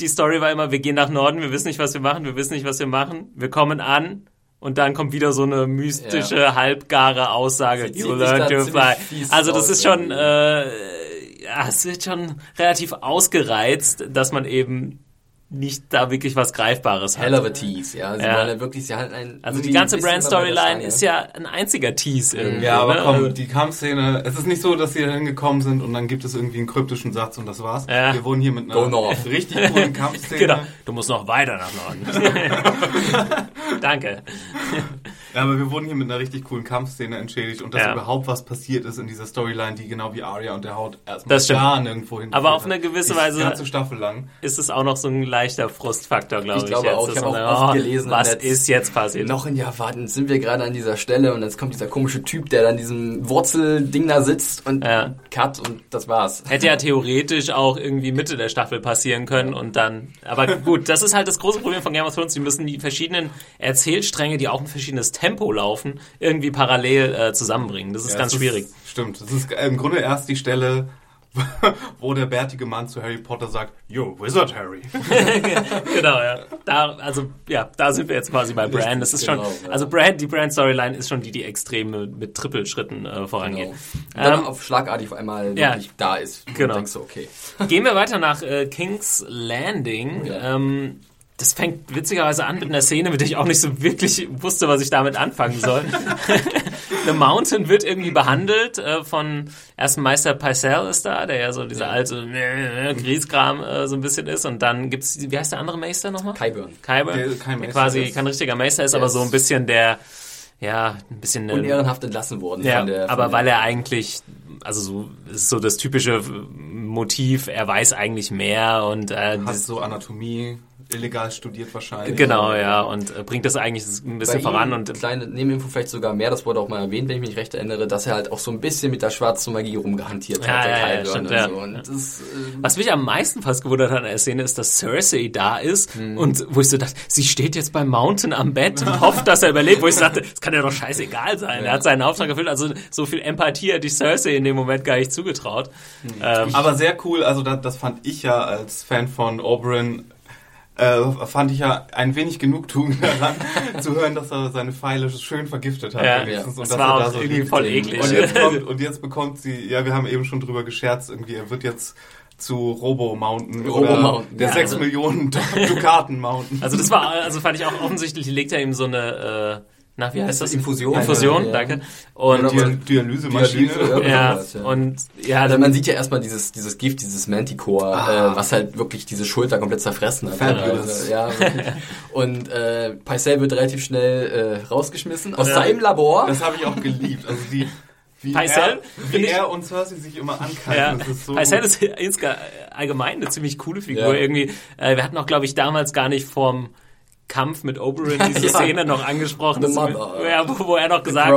die Story war immer, wir gehen nach Norden, wir wissen nicht, was wir machen, wir wissen nicht, was wir machen, wir kommen an und dann kommt wieder so eine mystische, halbgare Aussage, you learn to fly. Also das ist schon, äh, ja, es wird schon relativ ausgereizt, dass man eben nicht da wirklich was Greifbares hat. Hell of a Tease, ja. Sie Ja. wollen ja wirklich, sie halten ein. Also die ganze ein bisschen Brand mal bei der Storyline Stange. ist ja ein einziger Tease irgendwie. Ja, aber ne? komm, Also- die Kampfszene, es ist nicht so, dass sie da hingekommen sind und dann gibt es irgendwie einen kryptischen Satz und das war's. Ja. Wir wurden hier mit einer richtig coolen Kampfszene. Genau. Du musst noch weiter nach Norden. Danke. Ja, aber wir wurden hier mit einer richtig coolen Kampfszene entschädigt und dass Ja. überhaupt was passiert ist in dieser Storyline, die genau wie Arya und der Haut erstmal gar nirgendwo hin. Aber auf eine gewisse Die Weise- ganze Staffel lang. Ist es auch noch so ein leichter Frustfaktor, glaube Ich ich. glaube jetzt, auch. dass Ich habe man auch oft oh, gelesen Was Netz. ist jetzt passiert? Noch ein Jahr warten, sind wir gerade an dieser Stelle und jetzt kommt dieser komische Typ, der dann diesem Wurzelding da sitzt und Ja. cut und das war's. Hätte ja theoretisch auch irgendwie Mitte der Staffel passieren können und dann. Aber gut, das ist halt das große Problem von Game of Thrones. Die müssen die verschiedenen Erzählstränge, die auch ein verschiedenes Tempo laufen, irgendwie parallel äh, zusammenbringen. Das ist Ja, ganz es schwierig. stimmt. Das ist im Grunde erst die Stelle, wo der bärtige Mann zu Harry Potter sagt, You're Wizard Harry. genau, ja. Da, also, ja, da sind wir jetzt quasi bei Bran. Das ist genau, schon, ja. also Bran, die Bran-Storyline ist schon die, die extrem mit, Trippelschritten äh, vorangeht. Genau. Und dann Ähm, auf schlagartig auf einmal ja. wirklich da ist. Genau. Und denkst du, okay. Gehen wir weiter nach äh, King's Landing. Ja. Ähm, das fängt witzigerweise an mit einer Szene, mit der ich auch nicht so wirklich wusste, was ich damit anfangen soll. The Mountain wird irgendwie behandelt äh, von ersten Meister Pycelle ist da, der ja so dieser alte äh, Grieskram äh, so ein bisschen ist. Und dann gibt's, wie heißt der andere Meister nochmal? Kyburn. Kyber, Der der, kein Meister quasi ist. kein richtiger Meister ist, Der aber so ein bisschen der, ja, ein bisschen... äh, Unehrenhaft entlassen worden ja, von der. Von aber der, weil er eigentlich, also so, es ist so das typische Motiv, er weiß eigentlich mehr und äh, Hat so Anatomie illegal studiert wahrscheinlich. genau, ja, und äh, bringt das eigentlich ein bisschen bei voran und kleine Nebeninfo vielleicht sogar mehr, das wurde auch mal erwähnt, wenn ich mich recht erinnere, dass er halt auch so ein bisschen mit der schwarzen Magie rumgehantiert Ja, hat, der ja, ja, stimmt, und ja. so. Und das, äh, was mich am meisten fast gewundert hat an der Szene ist, dass Cersei da ist Hm. und wo ich so dachte, sie steht jetzt beim Mountain am Bett und hofft, dass er überlebt, wo ich so dachte, das kann ja doch scheißegal sein. Er hat seinen Auftrag erfüllt, also so viel Empathie hätte ich Cersei in dem Moment gar nicht zugetraut. Ähm, Aber sehr cool, also das, das fand ich ja als Fan von Oberyn, äh, fand ich ja ein wenig Genugtuung daran, zu hören, dass er seine Pfeile schön vergiftet hat. Ja, wenigstens, das dass war er auch da so irgendwie voll eklig. Und jetzt, kommt, und jetzt bekommt sie, ja, wir haben eben schon drüber gescherzt, irgendwie, er wird jetzt zu Robo Mountain Robo oder Mountain, der ja, 6 also- Millionen Dukaten Mountain. Also das war, also fand ich auch offensichtlich, legt er ihm so eine, äh, na, wie heißt das? Infusion. Infusion, Ja. danke. Und, Oder Dia- Dialysemaschine. Dialyse, ja. ja, ja. und, ja, Also dann, man sieht ja erstmal dieses, dieses Gift, dieses Manticore, Ah. äh, was halt wirklich diese Schulter komplett zerfressen hat. Fabulous. Also, ja, und äh, Pycelle wird relativ schnell äh, rausgeschmissen aus Ja. seinem Labor. Das habe ich auch geliebt. Also die, wie, Pycelle, er, wie ich- er und Cersei sich immer ankeifen. ja, ist so gut. ist insge- allgemein eine ziemlich coole Figur Ja. irgendwie. Äh, wir hatten auch, glaube ich, damals gar nicht vorm Kampf mit Oberyn diese Ja. Szene noch angesprochen, Mother. ja, wo, wo er noch gesagt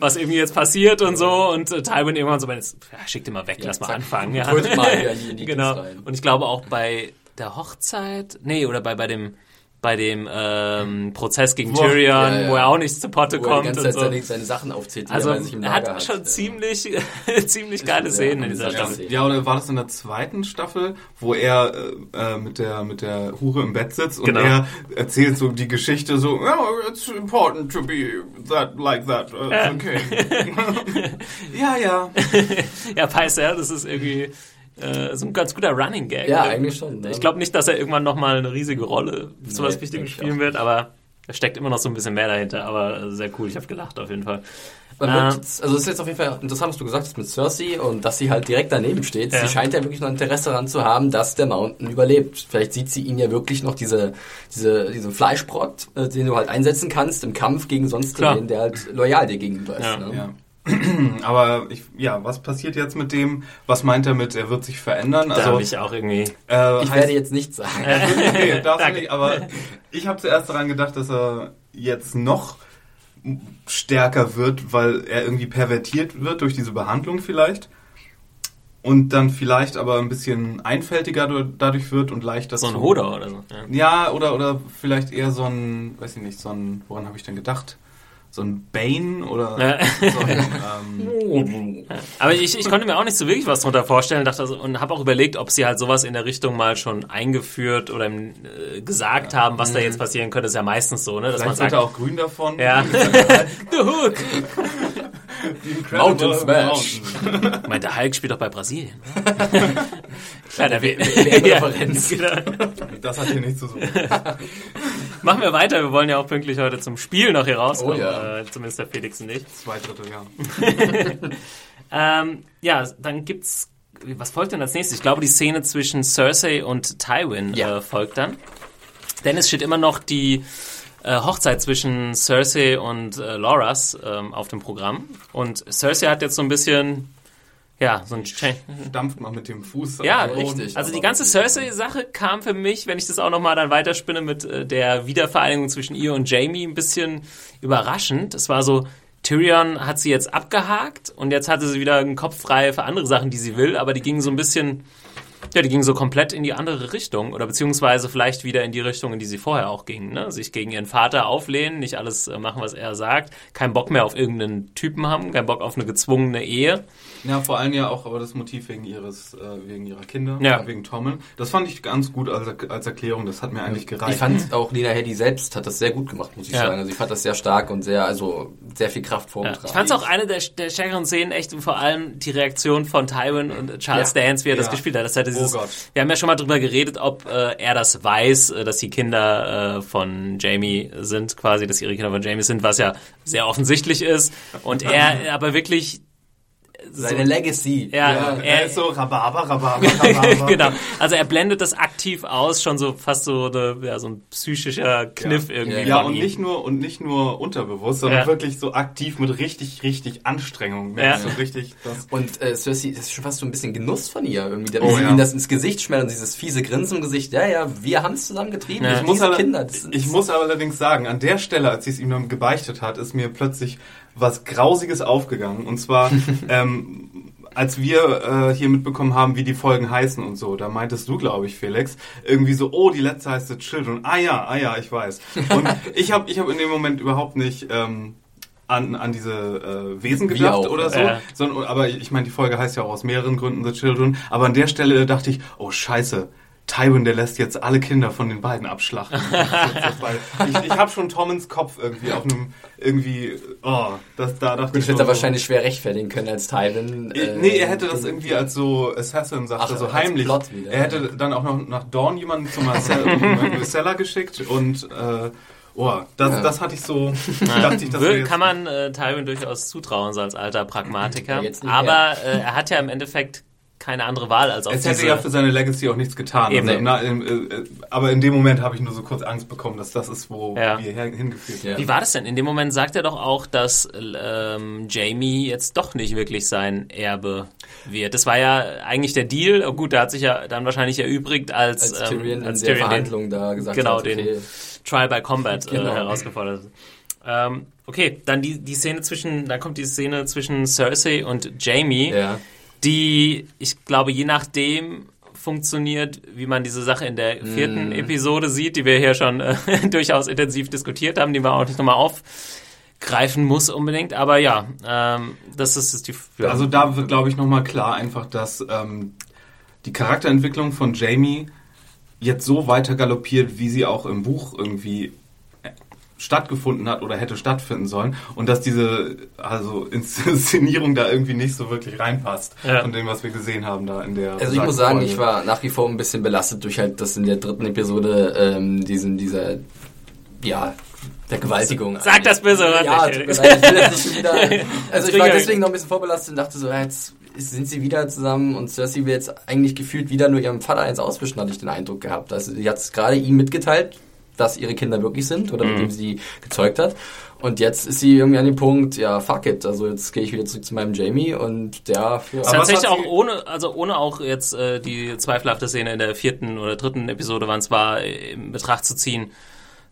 was irgendwie jetzt passiert und so und äh, Tywin irgendwann so, jetzt, ja, schick den mal weg, lass mal anfangen. Ja. Mal genau. Und ich glaube auch bei der Hochzeit, nee, oder bei, bei dem bei dem ähm, Prozess gegen Wo- Tyrion, ja, ja. wo er auch nicht zu Potte Wo er die kommt ganze und Zeit so. seine, seine Sachen aufzählt, die Also er sich im er Lager hat schon Ja. ziemlich, ziemlich geile ja, Szenen in dieser. Staffel. Ja, oder war das in der zweiten Staffel, wo er äh, äh, mit der mit der Hure im Bett sitzt und Genau. er erzählt so die Geschichte so, oh, it's important to be that like that. Uh, Ja. Okay. ja, ja. Ja, Pycelle, das ist irgendwie äh, so ein ganz guter Running Gag. Ja, Ähm, eigentlich schon, ne? Ich glaube nicht, dass er irgendwann nochmal eine riesige Rolle zu was Nee, spielen wird, aber da steckt immer noch so ein bisschen mehr dahinter. Aber äh, sehr cool, ich habe gelacht auf jeden Fall. Man Ähm, wird jetzt, also es ist jetzt auf jeden Fall interessant, was du gesagt hast mit Cersei und dass sie halt direkt daneben steht. Ja. Sie scheint ja wirklich noch Interesse daran zu haben, dass der Mountain überlebt. Vielleicht sieht sie ihn ja wirklich noch diese, diese, diesen Fleischbrott, äh, den du halt einsetzen kannst im Kampf gegen sonst Klar. den, der halt loyal dir gegenüber ist. Ja. Ne? ja. Aber ich, ja, was passiert jetzt mit dem? Was meint er mit, er wird sich verändern? Also, habe ich auch irgendwie. äh, Ich heißt- werde jetzt nichts sagen. nee, darfst nicht, aber ich habe zuerst daran gedacht, dass er jetzt noch stärker wird, weil er irgendwie pervertiert wird durch diese Behandlung vielleicht. Und dann vielleicht aber ein bisschen einfältiger du- dadurch wird und leichter So ein Hoder oder so. Ja. Ja, oder, oder vielleicht eher so ein, weiß ich nicht, so ein, woran habe ich denn gedacht? So ein Bane oder Ja. so ein, ähm, Aber ich, ich konnte mir auch nicht so wirklich was drunter vorstellen dachte also, und habe auch überlegt, ob sie halt sowas in der Richtung mal schon eingeführt oder äh, gesagt haben, was da jetzt passieren könnte. Das ist ja meistens so, ne? dass man vielleicht wird sagt, auch grün davon. ja, The Hook. Mountain Smash. Meint der Hulk spielt doch bei Brasilien. Kleiner WM-Referenz. Ja, genau. Das hat hier nichts zu suchen. Machen wir weiter. Wir wollen ja auch pünktlich heute zum Spiel noch hier rauskommen. Oh ja. äh, zumindest der Felix und ich. Zwei Drittel, ja. Ähm, ja, dann gibt's. Was folgt denn als nächstes? Ich glaube, die Szene zwischen Cersei und Tywin Ja. äh, folgt dann. Denn es steht immer noch die äh, Hochzeit zwischen Cersei und äh, Loras ähm, auf dem Programm. Und Cersei hat jetzt so ein bisschen, ja, so ein Cha- Dampft mal mit dem Fuß. Ja, richtig. Also die ganze Cersei-Sache kam für mich, wenn ich das auch nochmal dann weiterspinne mit äh, der Wiedervereinigung zwischen ihr und Jamie, ein bisschen überraschend. Es war so, Tyrion hat sie jetzt abgehakt und jetzt hatte sie wieder einen Kopf frei für andere Sachen, die sie will, aber die gingen so ein bisschen Ja, die ging so komplett in die andere Richtung oder beziehungsweise vielleicht wieder in die Richtung, in die sie vorher auch ging. Ne? Sich gegen ihren Vater auflehnen, nicht alles äh, machen, was er sagt, keinen Bock mehr auf irgendeinen Typen haben, keinen Bock auf eine gezwungene Ehe. Ja, vor allem ja auch aber das Motiv wegen ihres, äh, wegen ihrer Kinder, Ja. wegen Tommen. Das fand ich ganz gut als, als Erklärung. Das hat mir eigentlich gereicht. Ich fand auch Lina Headey selbst hat das sehr gut gemacht, muss ich Ja. sagen. Also ich fand das sehr stark und sehr, also sehr viel Kraft Ja. vorgetragen. Ich fand es auch eine der, der stärkeren Szenen, echt und vor allem die Reaktion von Tywin und Charles Ja. Dance, wie er das Ja. gespielt hat. Das hatte dieses, Oh Gott. Wir haben ja schon mal drüber geredet, ob äh, er das weiß, äh, dass die Kinder äh, von Jamie sind, quasi, dass ihre Kinder von Jamie sind, was ja sehr offensichtlich ist. Und er aber wirklich Seine Legacy. Ja, ja, er- er ist so Rhabarber, Rhabarber, Rhabarber. genau. Also er blendet das aktiv aus, schon so fast so, eine, ja, so ein psychischer Kniff irgendwie. Ja, und ihm. nicht nur und nicht nur unterbewusst, sondern Ja. wirklich so aktiv mit richtig, richtig Anstrengung. Ja. Ja. So richtig das. Und äh, Cersei, das ist schon fast so ein bisschen Genuss von ihr irgendwie, der Oh, sie ja. ihm das ins Gesicht schmälert und dieses fiese Grinsen im Gesicht. Ja, ja, wir haben es zusammen getrieben. Ja. Ich muss, Diese aber, Kinder. Ich muss aber allerdings sagen, an der Stelle, als sie es ihm dann gebeichtet hat, ist mir plötzlich was Grausiges aufgegangen. Und zwar, ähm, als wir äh, hier mitbekommen haben, wie die Folgen heißen und so, da meintest du, glaube ich, Felix, irgendwie so, oh, die letzte heißt The Children. Ah ja, ah ja, ich weiß. Und ich habe ich hab in dem Moment überhaupt nicht... Ähm, an, an diese äh, Wesen gedacht auch, oder so. ja. Sondern, aber ich meine, die Folge heißt ja auch aus mehreren Gründen The Children. Aber an der Stelle dachte ich, oh scheiße, Tywin, der lässt jetzt alle Kinder von den beiden abschlachten. ich ich habe schon Tommens Kopf irgendwie auf einem, irgendwie, oh, das, da dachte Das ich so, er wahrscheinlich schwer rechtfertigen können als Tywin. Äh, Nee, er hätte das irgendwie als so Assassin, sagt Ach, er, so als heimlich. Plot wieder. Er hätte dann auch noch nach Dawn jemanden zum Marcel, Marcella geschickt und, äh, oh, das, Ja. das hatte ich so, dachte ich, das Will, kann man äh, Tywin durchaus zutrauen, so als alter Pragmatiker. Ja, Aber äh, er hat ja im Endeffekt keine andere Wahl, als auf Es diese... hätte ja für seine Legacy auch nichts getan. Eben. Also, na, ähm, äh, aber in dem Moment habe ich nur so kurz Angst bekommen, dass das ist, wo Ja. wir her- hingeführt Ja. werden. Wie war das denn? In dem Moment sagt er doch auch, dass ähm, Jamie jetzt doch nicht wirklich sein Erbe wird. Das war ja eigentlich der Deal. Oh, gut, der hat sich ja dann wahrscheinlich erübrigt, als, als Tyrion ähm, als in der Tyrion den Verhandlung da gesagt genau, hat, den okay, Trial by Combat Genau. äh, herausgefordert hat. Ähm, okay, dann die, die Szene zwischen, dann kommt die Szene zwischen Cersei und Jamie, ja. Die, ich glaube, je nachdem funktioniert, wie man diese Sache in der vierten Mm. Episode sieht, die wir hier schon äh, durchaus intensiv diskutiert haben, die wir auch nicht nochmal aufgreifen muss unbedingt. Aber ja, ähm, das ist, ist die. Ja. Also da wird, glaube ich, nochmal klar einfach, dass ähm, die Charakterentwicklung von Jamie jetzt so weiter galoppiert, wie sie auch im Buch irgendwie stattgefunden hat oder hätte stattfinden sollen und dass diese also Inszenierung da irgendwie nicht so wirklich reinpasst Ja. von dem, was wir gesehen haben da in der Also ich muss sagen, Folge. ich war nach wie vor ein bisschen belastet durch halt, dass in der dritten Episode ähm, diesen, dieser, ja, der Gewaltigung. Sag das böse Wort Ja, nicht. ich will das nicht wieder. Also ich war deswegen noch ein bisschen vorbelastet und dachte so, ja, jetzt sind sie wieder zusammen und Cersei will jetzt eigentlich gefühlt wieder nur ihrem Vater eins auswischen, hatte ich den Eindruck gehabt. Also sie hat es gerade ihm mitgeteilt, dass ihre Kinder wirklich sind oder Mhm. mit dem sie gezeugt hat. Und jetzt ist sie irgendwie an dem Punkt, ja, fuck it. Also jetzt gehe ich wieder zurück zu meinem Jamie und der ja, Aber Tatsächlich auch ohne, also ohne auch jetzt äh, die zweifelhafte Szene in der vierten oder dritten Episode, wann es war, in Betracht zu ziehen,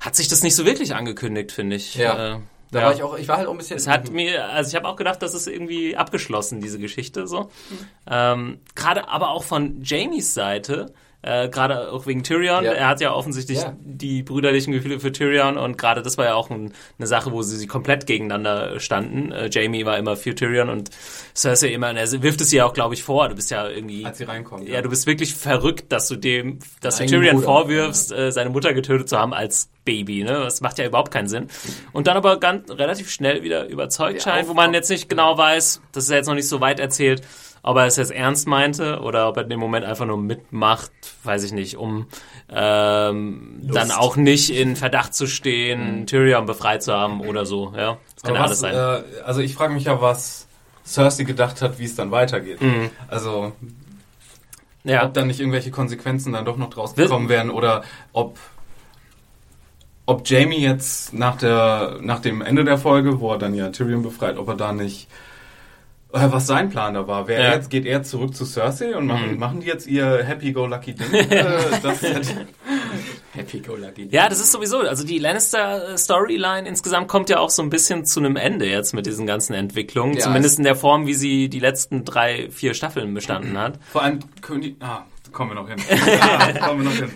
hat sich das nicht so wirklich angekündigt, finde ich. Ja. Äh, da ja. war ich auch, ich war halt auch ein bisschen. Es hat mir, also ich habe auch gedacht, das ist irgendwie abgeschlossen, diese Geschichte so. Mhm. Ähm, gerade aber auch von Jamies Seite, äh, gerade auch wegen Tyrion. Ja. Er hat ja offensichtlich Ja. die brüderlichen Gefühle für Tyrion und gerade das war ja auch ein, eine Sache, wo sie, sie komplett gegeneinander standen. Äh, Jamie war immer für Tyrion und Cersei immer, und er wirft es ihr auch, glaube ich, vor. Du bist ja irgendwie als sie reinkommt. ja, du bist wirklich verrückt, dass du dem, dass du Tyrion Bruder. vorwirfst, äh, seine Mutter getötet zu haben als Baby, ne? Das macht ja überhaupt keinen Sinn. Und dann aber ganz relativ schnell wieder überzeugt Ja, scheint, wo man jetzt nicht genau weiß, das ist ja jetzt noch nicht so weit erzählt, ob er es jetzt ernst meinte oder ob er in dem Moment einfach nur mitmacht, weiß ich nicht, um ähm, dann auch nicht in Verdacht zu stehen, Tyrion befreit zu haben oder so, ja. Das kann ja alles sein. äh, also ich frage mich ja, was Cersei gedacht hat, wie es dann weitergeht. Mhm. Also ja. ob dann nicht irgendwelche Konsequenzen dann doch noch draus gekommen wären oder ob ob Jamie jetzt nach der nach dem Ende der Folge, wo er dann ja Tyrion befreit, ob er da nicht was sein Plan da war. Wer Ja. jetzt geht er zurück zu Cersei und machen, Mhm. machen die jetzt ihr Happy Go Lucky Ding? äh, Happy Go Lucky. Ja, das ist sowieso, also die Lannister-Storyline insgesamt kommt ja auch so ein bisschen zu einem Ende jetzt mit diesen ganzen Entwicklungen. Ja, Zumindest in der Form, wie sie die letzten drei, vier Staffeln bestanden hat. vor allem König, ah, kommen wir noch hin. ja, kommen wir noch hin.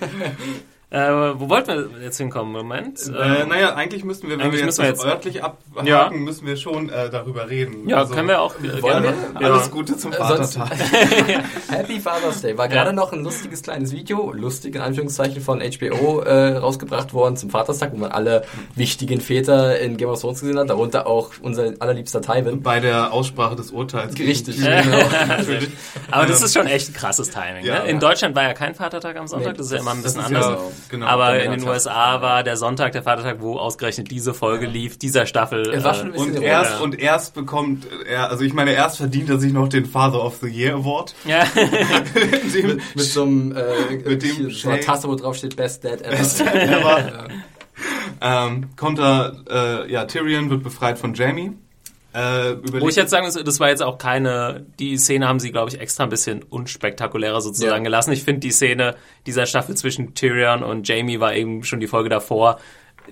Äh, wo wollten wir jetzt hinkommen? Moment. Äh, naja, eigentlich müssten wir, wenn eigentlich wir jetzt, müssen wir jetzt- örtlich abhaken, Ja. müssen wir schon äh, darüber reden. ja, Also, können wir auch. äh, Wollen gerne. wir? Alles Ja. Gute zum Äh, Vatertag. Happy Father's Day. War gerade noch ein lustiges kleines Video, lustig in Anführungszeichen, von HBO äh, rausgebracht worden zum Vaterstag, wo man alle wichtigen Väter in Game of Thrones gesehen hat, darunter auch unser allerliebster Tywin. Bei der Aussprache des Urteils. Richtig, genau. Natürlich. Aber das Ähm, ist schon echt ein krasses Timing. ja. ne? In Deutschland war ja kein Vatertag am Sonntag, Nee, das ist ja immer ein bisschen anders. ja- genau. Aber in den. USA war der Sonntag der Vatertag, wo ausgerechnet diese Folge lief, dieser Staffel. Es war schon ein äh, Und erst, und erst bekommt er, also ich meine, erst verdient er sich noch den Father of the Year Award. ja. Dem mit so einem äh, Mit dem so einer. Tasse, wo drauf steht Best Dad Ever. Best Dad Ever. ähm, kommt er, äh, ja, Tyrion wird befreit von Jamie. Äh, Wo ich jetzt sagen muss, das war jetzt auch keine, die Szene haben sie, glaube ich, extra ein bisschen unspektakulärer sozusagen Ja. gelassen. Ich finde die Szene dieser Staffel zwischen Tyrion und Jamie war eben schon die Folge davor,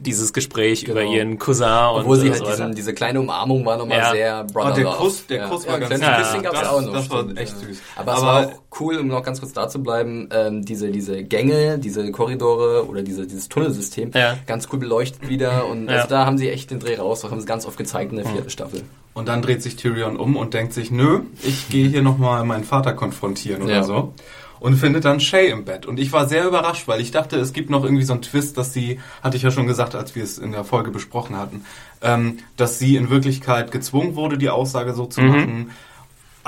dieses Gespräch Genau. über ihren Cousin und Obwohl sie halt so diesen, diese kleine Umarmung war nochmal Ja. sehr Oh, Brother der Love. Kuss, der ja. Kuss ja, war ganz ein Ja, Küsschen gab's das, auch noch. Das war echt ja. süß. Aber, es war auch cool, um noch ganz kurz da zu bleiben, ähm, diese, diese Gänge, diese Korridore oder diese, dieses Tunnelsystem, Ja. ganz cool beleuchtet wieder und Ja. also da haben sie echt den Dreh raus, das haben sie ganz oft gezeigt in der vierten Staffel. Und dann dreht sich Tyrion um und denkt sich, nö, ich gehe hier nochmal meinen Vater konfrontieren oder Ja. so. Und findet dann Shay im Bett. Und ich war sehr überrascht, weil ich dachte, es gibt noch irgendwie so einen Twist, dass sie, hatte ich ja schon gesagt, als wir es in der Folge besprochen hatten, ähm, dass sie in Wirklichkeit gezwungen wurde, die Aussage so zu machen.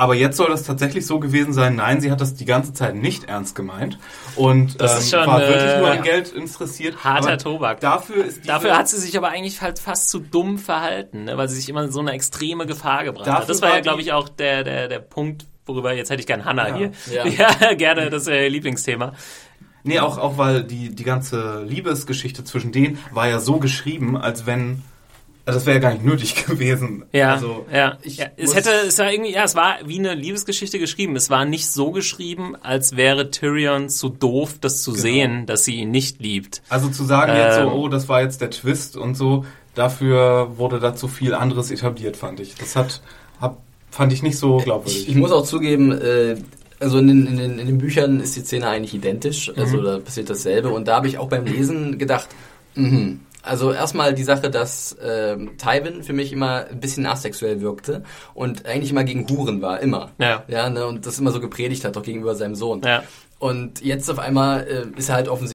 Aber jetzt soll das tatsächlich so gewesen sein. Nein, sie hat das die ganze Zeit nicht ernst gemeint und Das ähm, ist schon, war äh, wirklich nur an ja. Geld interessiert. Harter Aber Tobak. Dafür ist Dafür hat sie sich aber eigentlich halt fast zu dumm verhalten, ne? weil sie sich immer in so eine extreme Gefahr gebracht Dafür hat. Das war war ja, glaube ich, auch der, der, der Punkt, worüber jetzt hätte ich gern Hannah Ja. hier. Ja. Ja. gerne, das ist ihr Lieblingsthema. Nee, auch, auch weil die, die ganze Liebesgeschichte zwischen denen war ja so geschrieben, als wenn. Also das wäre ja gar nicht nötig gewesen. Ja, Also, ja. ich ja es hätte, es war irgendwie, ja, es war wie eine Liebesgeschichte geschrieben. Es war nicht so geschrieben, als wäre Tyrion zu doof, das zu sehen, dass sie ihn nicht liebt. also zu sagen jetzt so, Ähm. oh, das war jetzt der Twist und so, dafür wurde da zu viel anderes etabliert, fand ich. Das hat, fand ich nicht so glaubwürdig. Ich, ich muss auch zugeben, äh, also in den, in, den, in den Büchern ist die Szene eigentlich identisch, also Mhm. da passiert dasselbe und da habe ich auch beim Lesen gedacht, mhm. Also erstmal die Sache, dass ähm, Tywin für mich immer ein bisschen asexuell wirkte und eigentlich immer gegen Huren war, immer. Ja. Ja, ne, und das immer so gepredigt hat, auch gegenüber seinem Sohn. Ja. Und jetzt auf einmal äh, ist er halt offensichtlich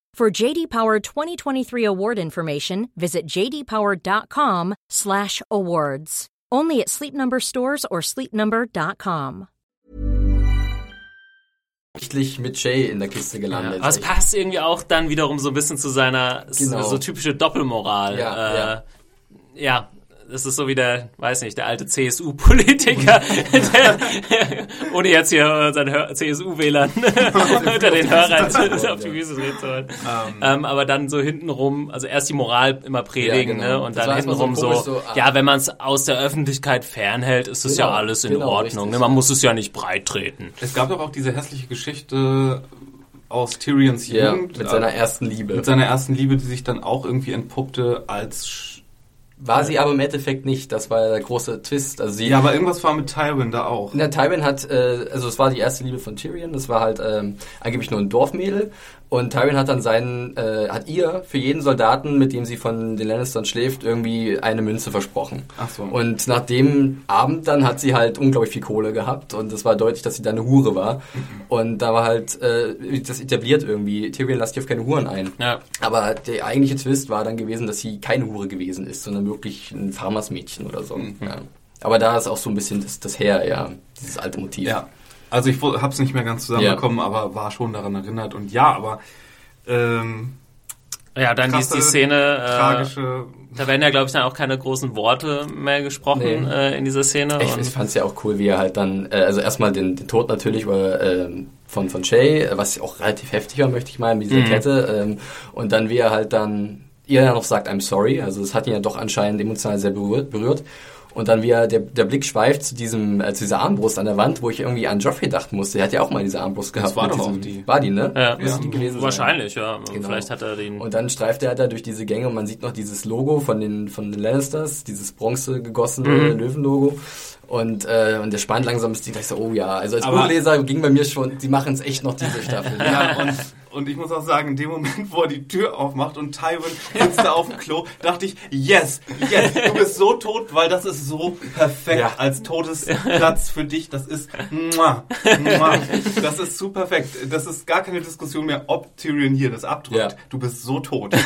For JD Power 2023 award information, visit jdpower.com/awards. Only at Sleep Number stores or sleepnumber.com. mit Shay in der Kiste gelandet. Aber es passt irgendwie auch dann wiederum so ein bisschen zu seiner Genau. so typische Doppelmoral. Ja, äh, ja. ja. Das ist so wie der, weiß nicht, der alte CSU-Politiker, der, ohne jetzt hier unseren Hör- CSU-Wählern unter den Hörern auf die Füße treten zu wollen. Ähm, aber dann so hintenrum, also erst die Moral immer predigen, Ja, genau. ne? Und Das dann so hintenrum so, komisch, so, ah. ja, wenn man es aus der Öffentlichkeit fernhält, ist es Genau, ja alles in genau, Ordnung. richtig. Ne? Man muss es ja nicht breit treten. es gab doch auch diese hässliche Geschichte aus Tyrions ja, Jugend. mit seiner äh, ersten Liebe. mit seiner ersten Liebe, die sich dann auch irgendwie entpuppte als War sie aber im Endeffekt nicht. Das war der große Twist. Also sie, Ja, aber irgendwas war mit Tywin da auch. Na, Tywin hat, äh, also es war die erste Liebe von Tyrion, das war halt ähm, angeblich nur ein Dorfmädel und Tywin hat dann seinen, äh, hat ihr für jeden Soldaten, mit dem sie von den Lannistern schläft, irgendwie eine Münze versprochen. Ach so. Und nach dem Abend dann hat sie halt unglaublich viel Kohle gehabt und es war deutlich, dass sie da eine Hure war. Und da war halt äh, das etabliert irgendwie, Tyrion lasst dich auf keine Huren ein. Ja. Aber der eigentliche Twist war dann gewesen, dass sie keine Hure gewesen ist, sondern wirklich ein Farmersmädchen oder so. Ja. Aber da ist auch so ein bisschen das, das Her, ja, dieses alte Motiv. Ja. Also ich hab's nicht mehr ganz zusammenbekommen, aber war schon daran erinnert. Und ja, aber ähm, Ja, dann die, krasse, die Szene. Äh, tragische Da werden ja, glaube ich, dann auch keine großen Worte mehr gesprochen Nee. äh, in dieser Szene. Ich, ich fand es ja auch cool, wie er halt dann, äh, also erstmal den, den Tod natürlich oder, ähm, von, von Shay, äh, was auch relativ heftig war, möchte ich meinen, mit dieser Kette. Ähm, und dann, wie er halt dann ihr ja noch sagt, I'm sorry. Also es hat ihn ja doch anscheinend emotional sehr berührt. berührt. Und dann, wie er, der, der Blick schweift zu diesem, äh, zu dieser Armbrust an der Wand, wo ich irgendwie an Joffrey dachten musste. Er hat ja auch mal diese Armbrust gehabt. war mit doch auch diesem, die. War die, ne? ja, Müsste die gewesen sein. wahrscheinlich, ja. Genau. Vielleicht hat er den. Und dann streift er da durch diese Gänge und man sieht noch dieses Logo von den, von den Lannisters, dieses bronze gegossene Mhm. Löwenlogo. Und, äh, und der spannt langsam ist die gleich so, oh ja. Also als Buchleser ging bei mir schon, die machen es echt noch diese Staffel. Ja, und, und ich muss auch sagen, in dem Moment, wo er die Tür aufmacht und Tywin sitzt da auf dem Klo, dachte ich, yes, yes, du bist so tot, weil das ist so perfekt Ja. als Todesplatz für dich. Das ist, muah, muah, das ist zu perfekt. Das ist gar keine Diskussion mehr, ob Tyrion hier das abdrückt. Ja. Du bist so tot.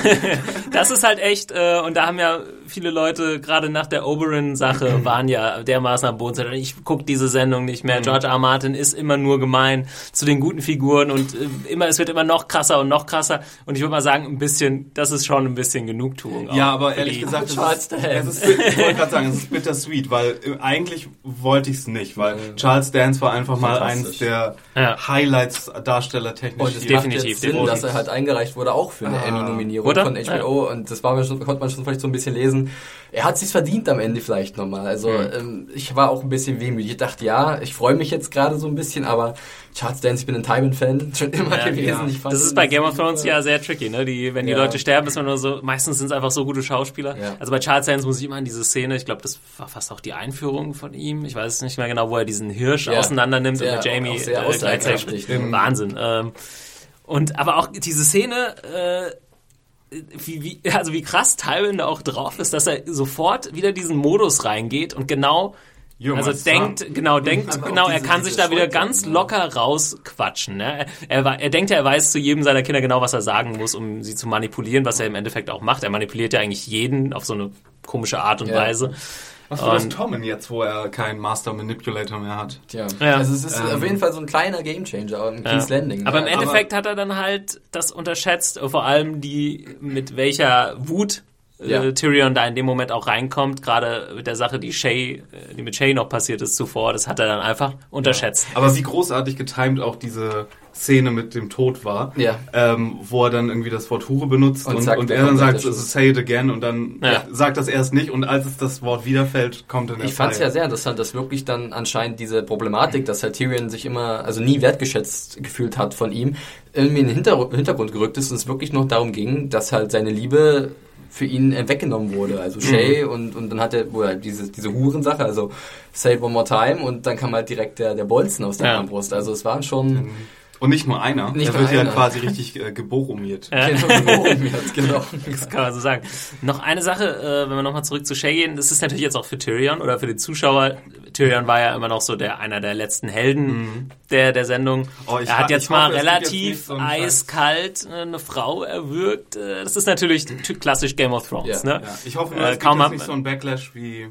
Das ist halt echt, äh, und da haben ja viele Leute, gerade nach der Oberyn-Sache, waren ja dermaßen am Boden. Ich guck diese Sendung nicht Mhm. mehr. George R. Martin ist immer nur gemein zu den guten Figuren und äh, immer, es wird immer noch krasser und noch krasser. Und ich würde mal sagen, ein bisschen, das ist schon ein bisschen Genugtuung. Ja, aber ehrlich gesagt, es Charles ist, Dance. es ist, ich wollte gerade sagen, es ist bittersweet, weil äh, eigentlich wollte ich es nicht, weil Charles Dance war einfach mal eins der Ja. Highlights darstellertechnisch. Und es Definitiv, jetzt Sinn, dass er halt eingereicht wurde, auch für eine Ah. Emmy-Nominierung von HBO. Und das war mir schon, konnte man schon vielleicht so ein bisschen lesen. Er hat sich's verdient am Ende vielleicht nochmal. Also Mhm. ähm, ich war auch ein bisschen wehmütig. Ich dachte, ja, ich freue mich jetzt gerade so ein bisschen, aber Charles Dance, ich bin ein Tywin-Fan schon immer Ja, gewesen. ja. Das ist bei Game of. Thrones ja sehr tricky, ne? Die, wenn die Ja. Leute sterben, ist man nur so, meistens sind es einfach so gute Schauspieler. Also bei Charles Dance muss ich immer an diese Szene, ich glaube, das war fast auch die Einführung von ihm, ich weiß nicht mehr genau, wo er diesen Hirsch Ja. auseinander nimmt Sehr- und mit Jamie äh, gleichzeitig. Wahnsinn. Ähm, und aber auch diese Szene, äh, wie, wie, also wie krass Tywin da auch drauf ist, dass er sofort wieder diesen Modus reingeht und genau You're also denkt, genau, denkt, auch genau, er kann sich da wieder ganz locker rausquatschen. Ne? Er, er, er denkt ja, er weiß zu jedem seiner Kinder genau, was er sagen muss, um sie zu manipulieren, was er im Endeffekt auch macht. Er manipuliert ja eigentlich jeden auf so eine komische Art und Ja. Weise. Was für das Und- Tommen jetzt, wo er keinen Master Manipulator mehr hat? Tja. Ja. Also es ist Ähm. auf jeden Fall so ein kleiner Gamechanger im King's Landing. ne? Aber im Also- Endeffekt hat er dann halt das unterschätzt, vor allem die, mit welcher Wut äh, Ja. Tyrion da in dem Moment auch reinkommt, gerade mit der Sache, die Shay, äh, die mit Shay noch passiert ist zuvor, das hat er dann einfach unterschätzt. Aber wie großartig getimed auch diese Szene mit dem Tod war, Ja. ähm, wo er dann irgendwie das Wort Hure benutzt Und und, sagt, und, er dann sagt, say it again und dann Ja. sagt das erst nicht und als es das Wort wiederfällt, kommt dann Ich fand es ja sehr interessant, dass wirklich dann anscheinend diese Problematik, dass halt Tyrion sich immer, also nie wertgeschätzt gefühlt hat von ihm, irgendwie in den Hinter Hintergrund gerückt ist und es wirklich noch darum ging, dass halt seine Liebe für ihn äh, weggenommen wurde. Also Shay und, und dann hat er, wo er diese, diese Hurensache, also say it one more time und dann kam halt direkt der, der Bolzen aus der Ja. Armbrust. Also es waren schon Und nicht nur einer, Nicht nur wird ja einer. quasi richtig äh, geboromiert. Ja. genau. Das kann man so sagen. Noch eine Sache, äh, wenn wir nochmal zurück zu Shay gehen, das ist natürlich jetzt auch für Tyrion oder für die Zuschauer. Tyrion war ja immer noch so der einer der letzten Helden der, der Sendung. Mhm. Oh, ich er hat ha- jetzt ich mal hoffe, jetzt relativ nicht so eiskalt äh, eine Frau erwürgt. Äh, Das ist natürlich klassisch Game of Thrones. Ja. Ne? Ja, ich hoffe nur, Äh, es gibt kaum jetzt nicht so einen Backlash wie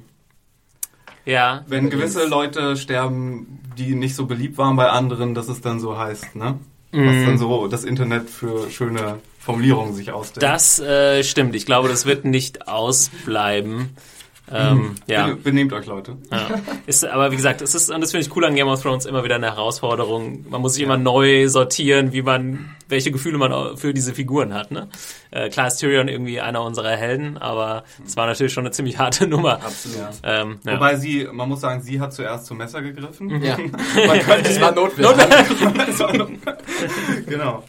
Ja, wenn gewisse Leute sterben, die nicht so beliebt waren bei anderen, dass es dann so heißt, ne? Mhm. Was dann so das Internet für schöne Formulierungen sich ausdenkt. das äh, stimmt. Ich glaube, das wird nicht ausbleiben. Ähm, ja. Be- Benehmt euch, Leute. Ja. Ist, aber wie gesagt, es ist, und das finde ich cool an Game of Thrones, immer wieder eine Herausforderung. Man muss sich immer neu sortieren, wie man, welche Gefühle man für diese Figuren hat. Ne? Äh, klar ist Tyrion irgendwie einer unserer Helden, aber es war natürlich schon eine ziemlich harte Nummer. Absolut. Ähm, ja. Wobei sie, man muss sagen, sie hat zuerst zum Messer gegriffen. Ja. Man könnte, es war notwendig. genau.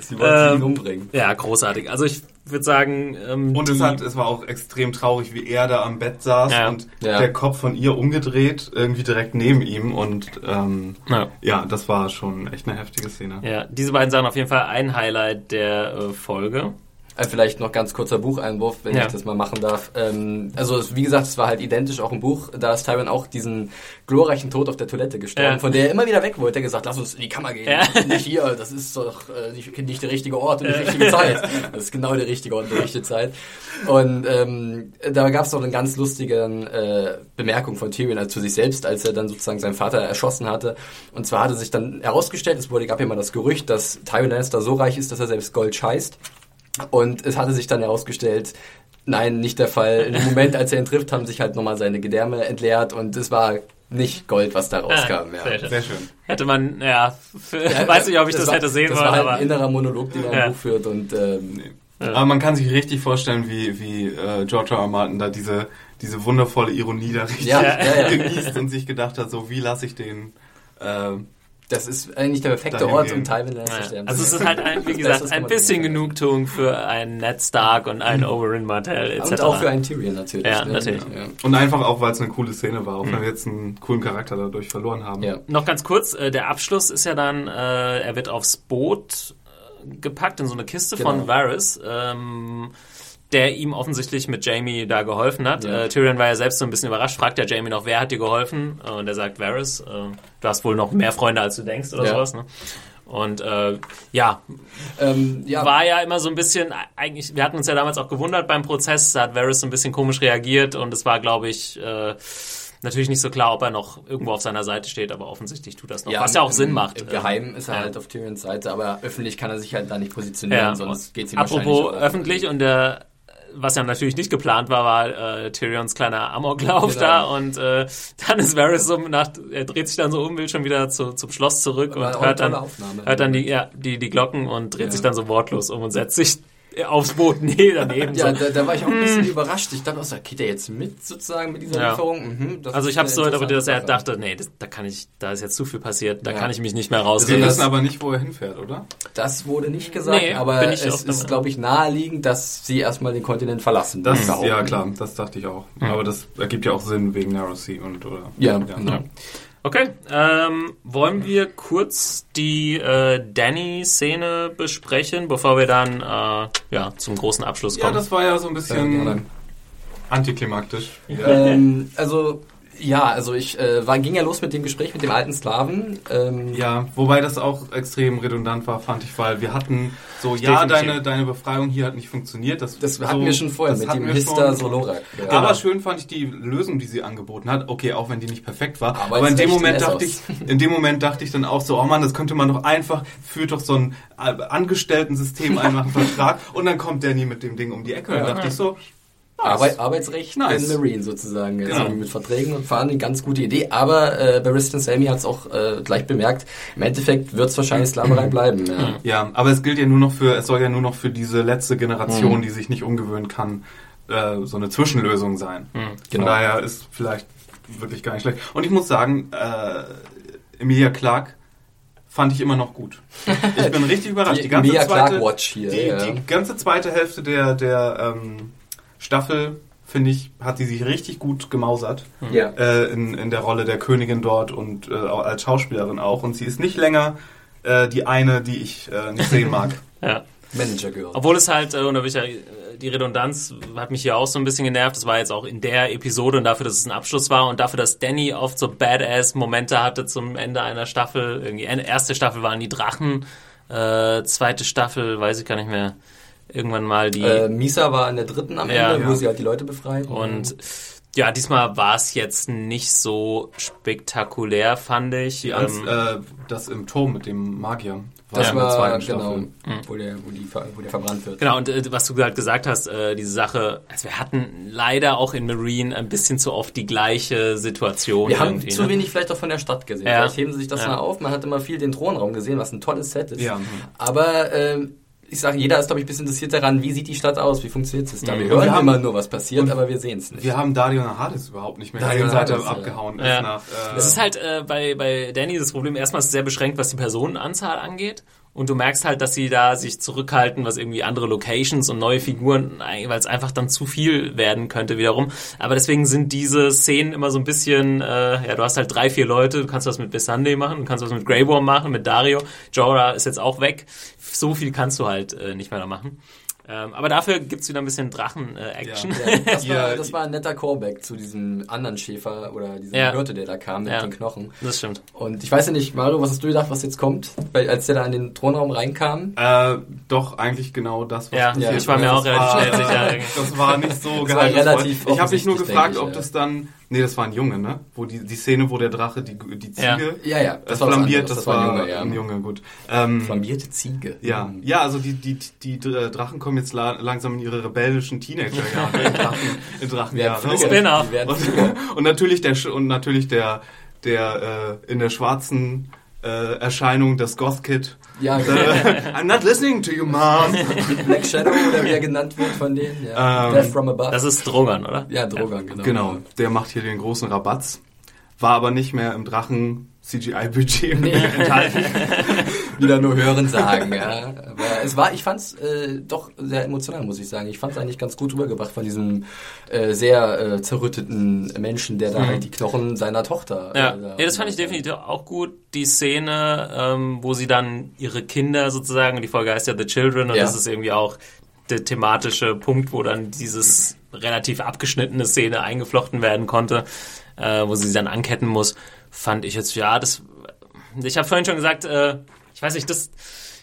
Sie wollte Ähm, ihn umbringen. ja, großartig. Also ich würde sagen, ähm, Und es, hat, es war auch extrem traurig, wie er da am Bett saß Ja. und Ja. der Kopf von ihr umgedreht, irgendwie direkt neben ihm. Und ähm, Ja. ja, das war schon echt eine heftige Szene. ja, diese beiden Sachen auf jeden Fall ein Highlight der äh, Folge. Äh, Vielleicht noch ganz kurzer Bucheinwurf, wenn Ja. ich das mal machen darf. Ähm, also wie gesagt, es war halt identisch auch im Buch. Da ist Tywin auch diesen glorreichen Tod auf der Toilette gestorben, Ja. von der er immer wieder weg wollte. Er hat gesagt, lass uns in die Kammer gehen. Ja. Nicht hier, das ist doch äh, nicht, nicht der richtige Ort und die richtige Zeit. Das ist genau der richtige Ort und die richtige Zeit. Und ähm, da gab es noch eine ganz lustige äh, Bemerkung von Tyrion also zu sich selbst, als er dann sozusagen seinen Vater erschossen hatte. Und zwar hatte sich dann herausgestellt, es wurde, gab ja immer das Gerücht, dass Tywin Lannister so reich ist, dass er selbst Gold scheißt. Und es hatte sich dann herausgestellt, Nein, nicht der Fall. Im Moment, als er ihn trifft, haben sich halt nochmal seine Gedärme entleert und es war nicht Gold, was da rauskam. Ah, ja. sehr schön. Sehr schön. Hätte man, ja, für, weiß nicht, ob ich das, war, hätte sehen das wollen, war halt aber ein innerer Monolog, den er Ja. im Buch führt und ähm, Aber man kann sich richtig vorstellen, wie, wie äh, George R. R. Martin da diese, diese wundervolle Ironie da richtig Ja, ja, ja. genießt und sich gedacht hat, so wie lasse ich den äh, das ist eigentlich der perfekte Ort, um Tywin Lannister Ja. sterben Also zu es ist halt, ein, wie gesagt, ein bisschen. Genugtuung für einen Ned Stark und einen Oberyn Martell etc. Und auch für einen Tyrion natürlich. Ja, ne? natürlich. Ja. und einfach auch, weil es eine coole Szene war, auch wenn wir jetzt einen coolen Charakter dadurch verloren haben. Ja. Noch ganz kurz, äh, der Abschluss ist ja dann, äh, er wird aufs Boot äh, gepackt in so eine Kiste von Genau. Varys, ähm, der ihm offensichtlich mit Jamie da geholfen hat. Ja. Äh, Tyrion war ja selbst so ein bisschen überrascht, fragt ja Jamie noch, wer hat dir geholfen? Äh, und er sagt Varys, äh, du hast wohl noch mehr Freunde, als du denkst oder Ja. sowas. Ne? Und äh, ja, Ähm, ja, war ja immer so ein bisschen, eigentlich, wir hatten uns ja damals auch gewundert beim Prozess, da hat Varys so ein bisschen komisch reagiert und es war, glaube ich, äh, natürlich nicht so klar, ob er noch irgendwo auf seiner Seite steht, aber offensichtlich tut das noch, was ja auch im- Sinn macht. Im äh, Geheimen ist er ja. halt auf Tyrions Seite, aber öffentlich kann er sich halt da nicht positionieren, Ja, sonst geht's ihm Apropos öffentlich und der was ja natürlich nicht geplant war, war äh, Tyrions kleiner Amoklauf Genau. da und äh, dann ist Varys so nach, er dreht sich dann so um, will schon wieder zu, zum Schloss zurück und eine hört dann, hört dann die, ja, die, die Glocken und dreht Ja. sich dann so wortlos um und setzt sich aufs Boot nee, daneben. Ja, da, da war ich auch ein bisschen überrascht. Ich dachte geht er jetzt mit sozusagen mit dieser Hm. Ja. Lieferung? Mhm, das Also ich habe eine so interpretiert, dass er dachte, nee, das, da kann ich, da ist jetzt zu viel passiert, da Ja. kann ich mich nicht mehr Wir rausreden. das- wissen aber nicht, wo er hinfährt, oder? Das wurde nicht gesagt, Nee, aber es der ist, glaube ich, naheliegend, dass sie erstmal den Kontinent verlassen. Das, ja klar, das dachte ich auch. Aber das ergibt ja auch Sinn wegen Narrow Sea und oder. Ja, genau. Okay, ähm, wollen wir kurz die äh, Danny-Szene besprechen, bevor wir dann äh, ja, zum großen Abschluss Ja, kommen? das war ja so ein Ja, bisschen gerne. antiklimaktisch. ähm, also ja, also ich äh, war, ging ja los mit dem Gespräch mit dem alten Slaven. Ähm, Ja, wobei das auch extrem redundant war, fand ich, weil wir hatten so, ja, Definitiv. deine, deine Befreiung hier hat nicht funktioniert. Das, das so, hatten wir schon vorher mit dem Hister schon. Solorak. Ja. Aber schön fand ich die Lösung, die sie angeboten hat. Okay, auch wenn die nicht perfekt war. Aber Aber, in dem Moment dachte ich, in dem Moment dachte ich dann auch so, oh Mann, das könnte man doch einfach, führt doch so ein äh, Angestellten-System ein, macht einen Vertrag und dann kommt Danny mit dem Ding um die Ecke. Und dann dachte ich so, Arbeit, Arbeitsrecht Nice. in Marine sozusagen. Jetzt Genau. mit Verträgen und fahren, eine ganz gute Idee. Aber äh, Barristan Sammy hat es auch äh, gleich bemerkt. Im Endeffekt wird es wahrscheinlich Sklaverei bleiben. Ja. Ja, aber es gilt ja nur noch für, es soll ja nur noch für diese letzte Generation, Mhm. die sich nicht umgewöhnen kann, äh, so eine Zwischenlösung sein. Von genau. daher ist vielleicht wirklich gar nicht schlecht. Und ich muss sagen, äh, Emilia Clark fand ich immer noch gut. Ich bin richtig überrascht. Die Die, ganze Emilia zweite, Clarke Watch hier, Die, ja. die ganze zweite Hälfte der, der ähm, Staffel, finde ich, hat sie sich richtig gut gemausert Ja. äh, in, in der Rolle der Königin dort und äh, auch als Schauspielerin auch. Und sie ist nicht länger äh, die eine, die ich äh, nicht sehen mag. ja. Manager Girl. Obwohl es halt, äh, und da will ich ja, die Redundanz hat mich hier auch so ein bisschen genervt. Das war jetzt auch in der Episode und dafür, dass es ein Abschluss war und dafür, dass Danny oft so Badass-Momente hatte zum Ende einer Staffel. Irgendwie en- erste Staffel waren die Drachen, äh, zweite Staffel, weiß ich gar nicht mehr. Irgendwann mal die. Äh, Misa war in der dritten am Ja. Ende, wo Ja. sie halt die Leute befreit. Und ja, diesmal war es jetzt nicht so spektakulär, fand ich. Die Ans Ähm, äh, das im Turm mit dem Magier. das in der war genau, Staffel. wo, der, wo, die, wo der verbrannt wird. Genau, und äh, was du halt gesagt hast, äh, diese Sache, also wir hatten leider auch in Marine ein bisschen zu oft die gleiche Situation. Wir haben irgendwie, zu ne? wenig vielleicht auch von der Stadt gesehen. Ja. Vielleicht heben sie sich das Ja. mal auf. Man hat immer viel den Thronraum gesehen, was ein tolles Set ist. Ja. Aber ähm, ich sage, jeder ist, glaube ich, ein bisschen interessiert daran, wie sieht die Stadt aus, wie funktioniert es da. Wir hören wir haben- immer nur, was passiert, aber wir sehen es nicht. Wir haben Dario Nahadis überhaupt nicht mehr Dario gesehen, seit er abgehauen Ja. ist. Nach, äh, Es ist halt äh, bei, bei Danny das Problem, erstmal ist es sehr beschränkt, was die Personenanzahl angeht. Und du merkst halt, dass sie da sich zurückhalten, was irgendwie andere Locations und neue Figuren, weil es einfach dann zu viel werden könnte wiederum. Aber deswegen sind diese Szenen immer so ein bisschen, äh, ja, du hast halt drei, vier Leute, du kannst was mit Missandei machen, du kannst was mit Grey Worm machen, mit Dario. Jorah ist jetzt auch weg. So viel kannst du halt äh, nicht mehr da machen. Ähm, aber dafür gibt's wieder ein bisschen Drachen-Action. Ja. Ja, das, war, Ja, das war ein netter Callback zu diesem anderen Schäfer oder diesem Ja. Hirte, der da kam mit Ja. den Knochen. das stimmt. Und ich weiß ja nicht, Mario, was hast du gedacht, was jetzt kommt? Weil als der da in den Thronraum reinkam, äh, doch eigentlich genau das, was Ja, passiert ich war mir auch relativ schnell sicher. Das war nicht so geheimnisvoll. Ich habe dich nur gefragt, ich, ob ja. das dann Nee, das war ein Junge, ne? Wo die, die Szene, wo der Drache die, die Ja. Ziege Ja, ja, das, das war was flambiert, das, das war ein Junge, ja. ein Junge, gut. Ähm, Flambierte Ziege. ja, ja, also die, die, die, äh, Drachen kommen jetzt la langsam in ihre rebellischen Teenagerjahre, in Drachen, in Drachenjahre. Werden Und, Flügge. und natürlich der Sch- und natürlich der der äh, in der schwarzen äh, Erscheinung das Goth Kid. Ja, Äh, I'm not listening to you, mom. Black Shadow oder wie er genannt wird von denen. Ja. Ähm, Death from Above. Das ist Drogon, oder? ja, Drogon, genau. Genau, der macht hier den großen Rabatz. War aber nicht mehr im Drachen CGI-Budget enthalten. Wieder nur hören sagen, ja. Aber es war, ich fand's äh, doch sehr emotional, muss ich sagen. Ich fand's eigentlich ganz gut rübergebracht von diesem äh, sehr äh, zerrütteten Menschen, der da halt die Knochen seiner Tochter. Mhm. Ja. äh, da- ja, das fand ich definitiv auch gut. Die Szene, ähm, wo sie dann ihre Kinder sozusagen, die Folge heißt ja The Children und Ja. das ist irgendwie auch der thematische Punkt, wo dann dieses relativ abgeschnittene Szene eingeflochten werden konnte, äh, wo sie sie dann anketten muss, fand ich jetzt, ja, das, ich habe vorhin schon gesagt, äh, ich weiß nicht, das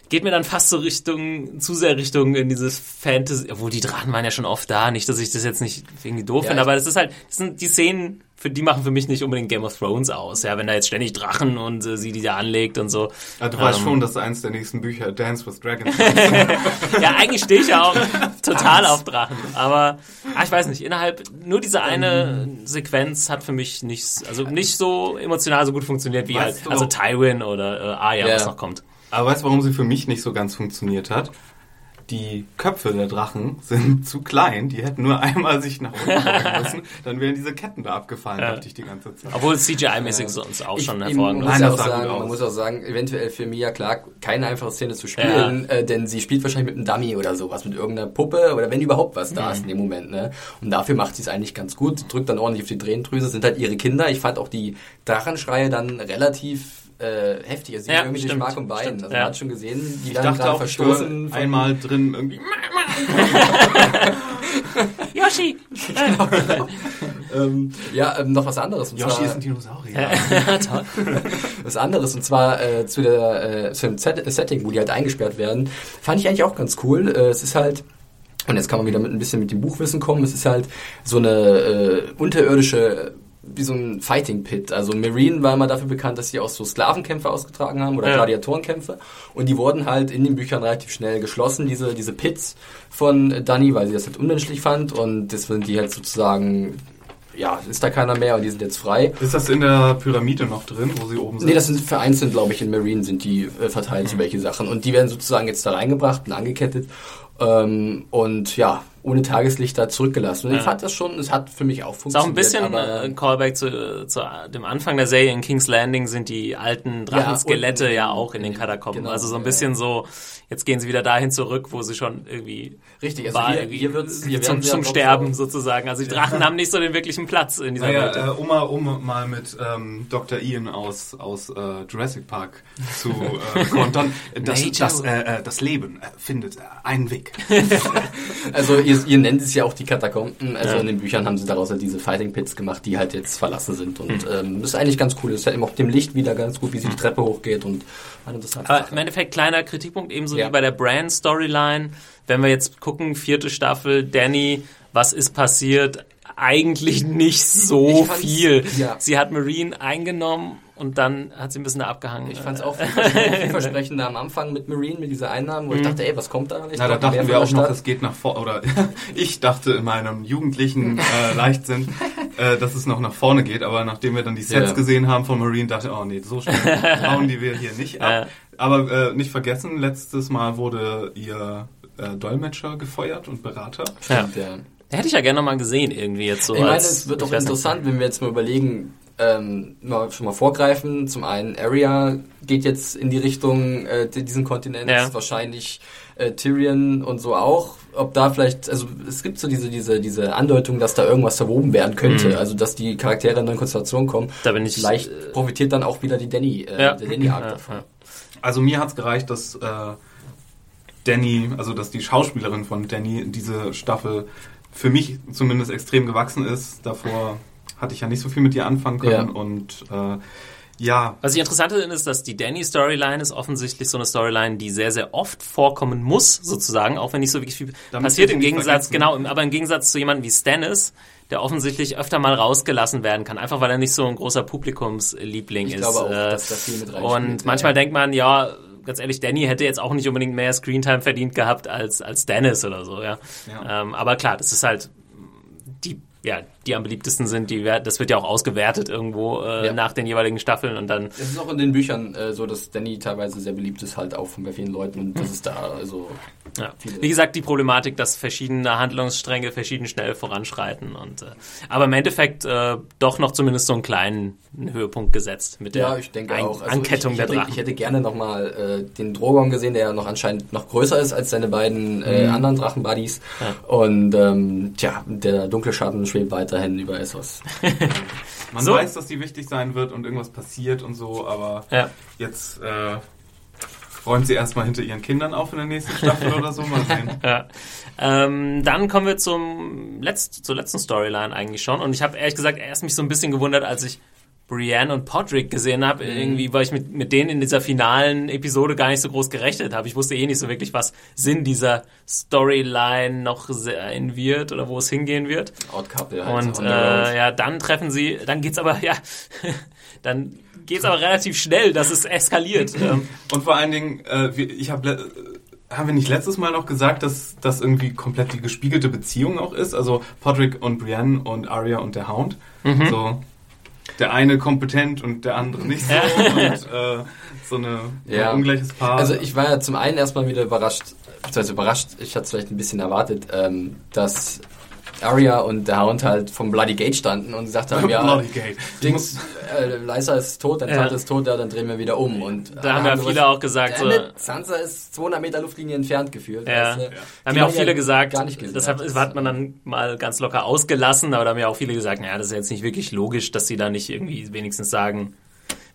geht mir dann fast so Richtung, zu sehr Richtung in dieses Fantasy, obwohl die Drachen waren ja schon oft da, nicht, dass ich das jetzt nicht irgendwie doof Ja, finde, aber das ist halt, das sind die Szenen, für die machen für mich nicht unbedingt Game of Thrones aus, ja, wenn da jetzt ständig Drachen und äh, sie die da anlegt und so. Ja, du weißt Ähm, schon, dass eins der nächsten Bücher Dance with Dragons Ja, eigentlich stehe ich ja auch total auf Drachen. Aber ah, ich weiß nicht, innerhalb nur diese eine Sequenz hat für mich nichts, also nicht so emotional so gut funktioniert wie halt, Weißt du- also Tywin oder äh, Arya, Ja. was noch kommt. Aber weißt du, warum sie für mich nicht so ganz funktioniert hat? Die Köpfe der Drachen sind zu klein. Die hätten nur einmal sich nach unten beugen müssen. Dann wären diese Ketten da abgefallen, dachte ich die ganze Zeit. Obwohl CGI-mäßig sonst auch schon hervorragend muss, ja auch sagen, man muss auch sagen, eventuell für Mia Clark keine einfache Szene zu spielen, äh, denn sie spielt wahrscheinlich mit einem Dummy oder sowas, mit irgendeiner Puppe oder wenn überhaupt was da Mhm. ist in dem Moment. Ne? Und dafür macht sie es eigentlich ganz gut, drückt dann ordentlich auf die Tränendrüse, sind halt ihre Kinder. Ich fand auch die Drachenschreie dann relativ äh, heftig. Also sie Ja, irgendwie durch stimmt, Mark und Bein. stimmt, Also ja. man hat schon gesehen, die Ich dann dachte auch, verstoßen. einmal drin irgendwie. Yoshi! ähm, ja, ähm, noch was anderes. Und Yoshi zwar, ist ein Dinosaurier. Was anderes und zwar äh, zu der äh, zu dem Set Setting, wo die halt eingesperrt werden, fand ich eigentlich auch ganz cool. Äh, es ist halt und jetzt kann man wieder mit ein bisschen mit dem Buchwissen kommen. Es ist halt so eine äh, unterirdische wie so ein Fighting Pit. Also Marine war immer dafür bekannt, dass sie auch so Sklavenkämpfe ausgetragen haben oder Ja. Gladiatorenkämpfe. Und die wurden halt in den Büchern relativ schnell geschlossen, diese, diese Pits von Dani, weil sie das halt unmenschlich fand. Und das sind die halt sozusagen, ja, ist da keiner mehr und die sind jetzt frei. Ist das in der Pyramide noch drin, wo sie oben sind? Nee, das sind vereinzelt, glaube ich, in Marine sind die äh, verteilt, so welche Sachen. Und die werden sozusagen jetzt da reingebracht und angekettet. Ähm, und ja, ohne Tageslicht da zurückgelassen. Und ich Ja. fand das schon, es hat für mich auch Ist auch funktioniert. ein bisschen aber, äh, ein Callback zu, zu dem Anfang der Serie in King's Landing sind die alten Drachenskelette unten ja, auch in den Katakomben. genau, also so ein ja. bisschen so, jetzt gehen sie wieder dahin zurück, wo sie schon irgendwie Richtig, also war, hier- irgendwie hier wird's- hier zum, zum ja Sterben so- sozusagen. Also die Drachen haben nicht so den wirklichen Platz in dieser Welt. Naja, äh, um, mal, um mal mit ähm, Dr. Ian aus, aus äh, Jurassic Park zu äh, kontern. Das, das, äh, äh, das Leben äh, findet äh, einen Weg. Also ihr, ihr nennt es ja auch die Katakomben. Also Ja. in den Büchern haben sie daraus halt diese Fighting Pits gemacht, die halt jetzt verlassen sind. Und Hm. ähm, das ist eigentlich ganz cool. Das ist halt eben auch dem Licht wieder ganz gut, wie sie die Treppe hochgeht und eine interessante Aber Sache. im Endeffekt kleiner Kritikpunkt, ebenso Ja. wie bei der Brand-Storyline. Wenn wir jetzt gucken, vierte Staffel, Danny, was ist passiert? Eigentlich nicht so viel. ja. Sie hat Marine eingenommen und dann hat sie ein bisschen da abgehangen. Ich fand es auch vielversprechend- vielversprechender am Anfang mit Marine, mit dieser Einnahmen, wo ich dachte, ey, was kommt da? Ich Na, da dachten wir auch noch, es geht nach vorne, oder ich dachte in meinem jugendlichen äh, Leichtsinn, äh, dass es noch nach vorne geht, aber nachdem wir dann die Sets Ja. gesehen haben von Marine, dachte ich, oh nee, so schnell hauen die wir hier nicht ab. Aber äh, nicht vergessen, letztes Mal wurde ihr äh, Dolmetscher gefeuert und Berater. Ja. Ja. Hätte ich ja gerne noch mal gesehen, irgendwie jetzt so. Ich meine, als, es wird nicht. interessant, wenn wir jetzt mal überlegen, ähm, mal, schon mal vorgreifen. Zum einen, Arya geht jetzt in die Richtung äh, diesen Kontinent, Ja. wahrscheinlich äh, Tyrion und so auch. Ob da vielleicht, also es gibt so diese, diese, diese Andeutung, dass da irgendwas verwoben werden könnte, Mhm. also dass die Charaktere in eine neue Konstellation kommen. Da bin ich, Vielleicht äh, profitiert dann auch wieder die Danny, äh, Ja. der Danny-Arc Ja, davon. ja. Also mir hat's gereicht, dass äh, Danny, also dass die Schauspielerin von Danny diese Staffel für mich zumindest extrem gewachsen ist. Davor hatte ich ja nicht so viel mit ihr anfangen können Ja. und äh, Ja. Was ich interessant finde, ist, dass die Danny-Storyline ist offensichtlich so eine Storyline, die sehr, sehr oft vorkommen muss, sozusagen, auch wenn nicht so wirklich viel Damit passiert. Im Gegensatz, genau, im- aber im Gegensatz zu jemandem wie Stannis, der offensichtlich öfter mal rausgelassen werden kann, einfach weil er nicht so ein großer Publikumsliebling Ich ist. glaube auch, Äh, dass da viel mit Und ja. manchmal denkt man, ja, ganz ehrlich, Danny hätte jetzt auch nicht unbedingt mehr Screentime verdient gehabt als, als Dennis oder so, ja. Ja. Ähm, aber klar, das ist halt die, ja, die am beliebtesten sind, die, das wird ja auch ausgewertet irgendwo äh, Ja. nach den jeweiligen Staffeln und dann Es ist auch in den Büchern äh, so, dass Danny teilweise sehr beliebt ist, halt auch von bei vielen Leuten. Und das ist da, also. Ja. Wie gesagt, die Problematik, dass verschiedene Handlungsstränge verschieden schnell voranschreiten und äh, aber im Endeffekt äh, doch noch zumindest so einen kleinen Höhepunkt gesetzt mit der Ja, ich denke Ein auch. Also Ankettung ich, ich, der Drachen. ich hätte gerne nochmal äh, den Drogon gesehen, der ja noch anscheinend noch größer ist als seine beiden äh, Mhm. anderen Drachenbuddies. Und ähm, tja, der dunkle Schatten schwebt weiterhin über Essos. Man So. weiß, dass die wichtig sein wird und irgendwas passiert und so, aber ja. jetzt äh, räumt sie erstmal hinter ihren Kindern auf in der nächsten Staffel oder so. Mal sehen. Ja. Ähm, dann kommen wir zum letzt, zur letzten Storyline eigentlich schon. Und ich habe ehrlich gesagt erst mich so ein bisschen gewundert, als ich Brienne und Podrick gesehen habe, irgendwie, weil ich mit, mit denen in dieser finalen Episode gar nicht so groß gerechnet habe. Ich wusste eh nicht so wirklich, was Sinn dieser Storyline noch sein wird oder wo es hingehen wird. Odd Couple halt. Und äh, ja, dann treffen sie, dann geht's aber, ja, dann geht's aber relativ schnell, dass es eskaliert. ähm, Und vor allen Dingen, äh, ich habe haben wir nicht letztes Mal noch gesagt, dass das irgendwie komplett die gespiegelte Beziehung auch ist? Also Podrick und Brienne und Arya und der Hound. Mhm. So der eine kompetent und der andere nicht so. und äh, so eine, Ja. ein ungleiches Paar. Also ich war ja zum einen erstmal wieder überrascht, beziehungsweise überrascht, ich hatte es vielleicht ein bisschen erwartet, ähm, dass Arya und der Hound halt vom Bloody Gate standen und gesagt haben, ja, Bloody Gate. Du Dings, äh, Lysa ist tot, dein Ja. Vater ist tot, ja, dann drehen wir wieder um. Und Da haben ja wir viele auch gesagt, so- Sansa ist 200 Meter Luftlinie entfernt gefühlt. Ja. weißt du? Haben ja auch viele gesagt, gar nicht gesehen deshalb hat. hat man dann mal ganz locker ausgelassen, aber da haben ja auch viele gesagt, naja, das ist jetzt nicht wirklich logisch, dass sie da nicht irgendwie wenigstens sagen,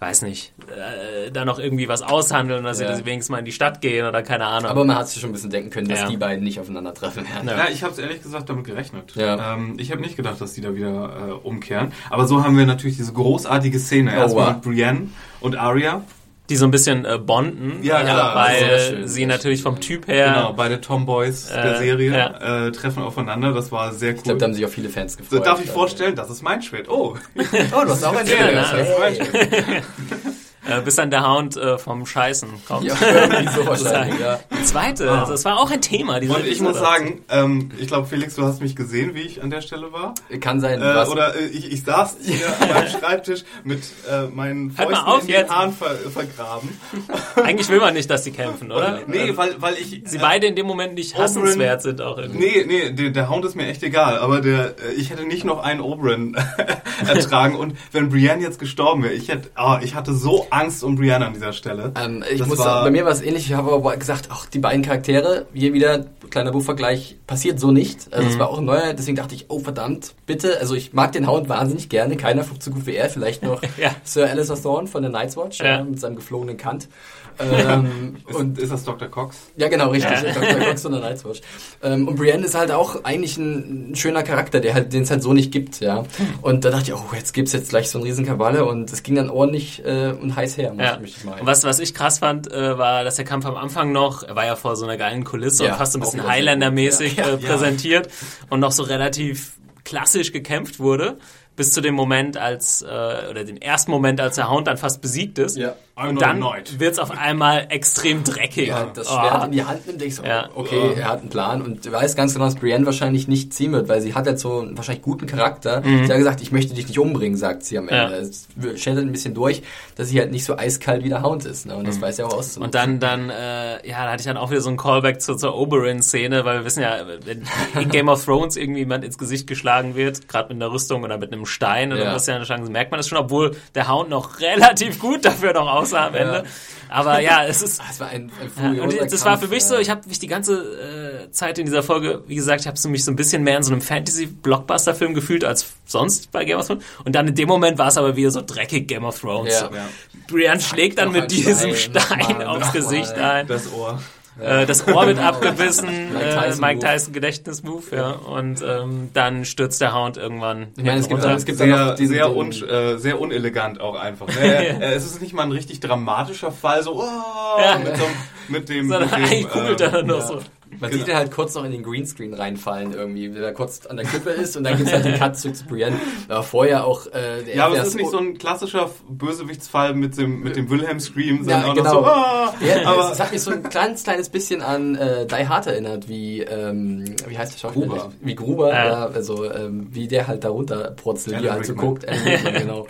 weiß nicht, äh, da noch irgendwie was aushandeln, dass Ja. sie wenigstens mal in die Stadt gehen oder keine Ahnung. Aber man hat sich schon ein bisschen denken können, dass Ja. die beiden nicht aufeinandertreffen werden. Ja. Ja, ich habe es ehrlich gesagt damit gerechnet. Ja. Ähm, ich habe nicht gedacht, dass die da wieder äh, umkehren. Aber so haben wir natürlich diese großartige Szene. Erstmal wow. mit Brienne und Arya. Die so ein bisschen äh, bonden, Ja, äh, klar, weil sehr schön, sie sehr natürlich schön. vom Typ her, Genau, beide Tomboys der Äh, Serie ja. äh, treffen aufeinander. Das war sehr cool. Ich glaube, da haben sich auch viele Fans so, gefreut. darf ich vorstellen, das ist mein Schwert. Oh, Oh, du hast auch ein Schwert. das ist mein Schwert. äh, bis dann der Hound äh, vom Scheißen kommt. Ja, so wahrscheinlich, ja. Die zweite, das war auch ein Thema. Diese Und ich muss sagen, ähm, ich glaube, Felix, du hast mich gesehen, wie ich an der Stelle war. Kann sein, Äh, was. oder äh, ich, ich saß hier an meinem Schreibtisch mit äh, meinen Halt Fäusten auf in den jetzt. Haaren ver vergraben. eigentlich will man nicht, dass sie kämpfen, oder? Nee, weil, weil ich... Sie äh, beide in dem Moment nicht hassenswert sind auch irgendwie. Nee, nee, der, der Hound ist mir echt egal, aber der, äh, ich hätte nicht noch einen Oberyn ertragen und wenn Brienne jetzt gestorben wäre, ich hätte, ah, ich hatte so Angst um Brienne an dieser Stelle. Ähm, ich Das muss war- sagen, bei mir war es ähnlich. Ich habe aber gesagt, ach, die beiden Charaktere, hier wieder, kleiner Buchvergleich, passiert so nicht. Also Mhm. es war auch ein neuer, deswegen dachte ich, oh verdammt, bitte. Also ich mag den Hound wahnsinnig gerne. Keiner flog so gut wie er. Vielleicht noch Ja. Sir Alistair Thorne von der Night's Watch Ja. äh, mit seinem geflogenen Kant. Ähm, Ist, und ist das Dr. Cox? ja, genau, richtig. Ja. Dr. Cox von der Night's Watch. Ähm, und Brienne ist halt auch eigentlich ein, ein schöner Charakter, der halt, den es halt so nicht gibt, ja. Und da dachte ich, oh, jetzt gibt's jetzt gleich so einen riesen Kaballe und es ging dann ordentlich äh, und heiß her, muss Ja. ich mal. Und was, was ich krass fand, äh, war, dass der Kampf am Anfang noch, er war ja vor so einer geilen Kulisse Ja, und fast so ein bisschen Highlander-mäßig äh, präsentiert und noch so relativ klassisch gekämpft wurde, bis zu dem Moment, als, äh, oder den ersten Moment, als der Hound dann fast besiegt ist. Ja. I'm Und dann annoyed. wird's auf einmal extrem dreckig. ja, das Oh. Schwert in die Hand nimmt, denkst du, Ja. okay, er hat einen Plan und du weißt ganz genau, dass Brienne wahrscheinlich nicht ziehen wird, weil sie hat jetzt so einen wahrscheinlich guten Charakter. Sie hat gesagt, ich möchte dich nicht umbringen, sagt sie am Mhm. Ja. Ende. Es schätzt ein bisschen durch, dass sie halt nicht so eiskalt wie der Hound ist. Ne? Und das weiß sie auch auszunutzen. Mhm. Und dann, dann, äh, ja, da hatte ich dann auch wieder so einen Callback zur, zur Oberyn-Szene, weil wir wissen ja, wenn in Game of Thrones irgendwie jemand ins Gesicht geschlagen wird, gerade mit einer Rüstung oder mit einem Stein oder Ja. was ja eine Chance, merkt man das schon, obwohl der Hound noch relativ gut dafür noch aussah am Ende. Aber ja, es ist, Ah, es war ein, ein ja, und das war Kampf, für mich ja. so, ich habe mich die ganze äh, Zeit in dieser Folge, wie gesagt, ich habe mich so ein bisschen mehr in so einem Fantasy-Blockbuster-Film gefühlt als sonst bei Game of Thrones. Und dann in dem Moment war es aber wieder so dreckig Game of Thrones. Ja. So, Ja. Brienne schlägt dann mit diesem Stein, Stein aufs. Gesicht ein. Das Ohr. Äh, das Ohr wird abgebissen, Mike äh, Tyson Mike. Tyson Gedächtnismove, ja. Und ähm, dann stürzt der Hound irgendwann. Ich meine, es gibt, runter. es gibt dann sehr, noch diesen, sehr, den- un, äh, sehr unelegant auch einfach. Ne? Äh, es ist nicht mal ein richtig dramatischer Fall, so oh, Ja. mit, so, mit dem, Sondern mit dem eigentlich kugelt er dann noch ja. so. Man sieht ihn halt kurz noch in den Greenscreen reinfallen irgendwie, wenn er kurz an der Klippe ist und dann gibt's halt den Cut zu zu Brienne. Aber vorher auch äh, der Ja, aber es ist nicht so ein klassischer Bösewichtsfall mit dem, mit dem Wilhelm Scream, sondern Ja, auch genau. noch so, ah, Ja, aber es hat mich so ein kleines, kleines bisschen an äh, Die Hard erinnert, wie, ähm, wie heißt der Schauspieler? Gruber. Wie Gruber, Ja. ja. also ähm, wie der halt darunter purzelt, wie er halt so guckt. Rickman, genau.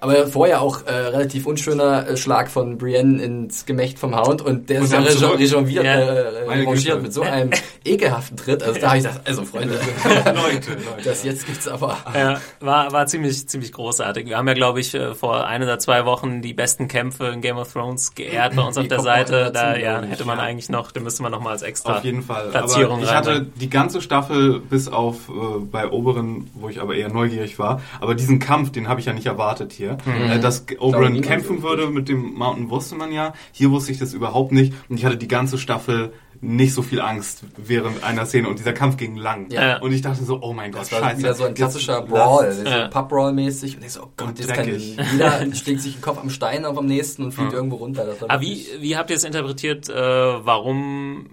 Aber vorher auch äh, relativ unschöner äh, Schlag von Brienne ins Gemächt vom Hound und der Und ist dann zurück. rejonviert, Ja. äh, revanchiert mit so einem ekelhaften Tritt. Also da habe ich gesagt, also Freunde, Leute, Leute. das jetzt gibt's aber. Ja, war, war ziemlich, ziemlich großartig. Wir haben ja, glaube ich, äh, vor ein oder zwei Wochen die besten Kämpfe in Game of Thrones geehrt bei uns auf der Seite. Da ja, hätte man ja. eigentlich noch, den müsste man noch mal als extra Auf jeden Fall. Platzierung aber ich hatte die ganze Staffel bis auf äh, bei Oberen, wo ich aber eher neugierig war. Aber diesen Kampf, den habe ich ja nicht erwartet hier. Mhm. Äh, dass niemand kämpfen würde mit dem Mountain wusste man ja. Hier wusste ich das überhaupt nicht. Und ich hatte die ganze Staffel nicht so viel Angst während einer Szene. Und dieser Kampf ging lang. Ja. Und ich dachte so, oh mein Gott, Das war scheiße. wieder so ein klassischer lass- Brawl, so Ja. Pub-Brawl-mäßig. Und ich so, oh Gott, Und jetzt kann jeder schlägt sich den Kopf am Stein auf am nächsten und fliegt irgendwo runter. Aber wie, wirklich- wie habt ihr es interpretiert, äh, warum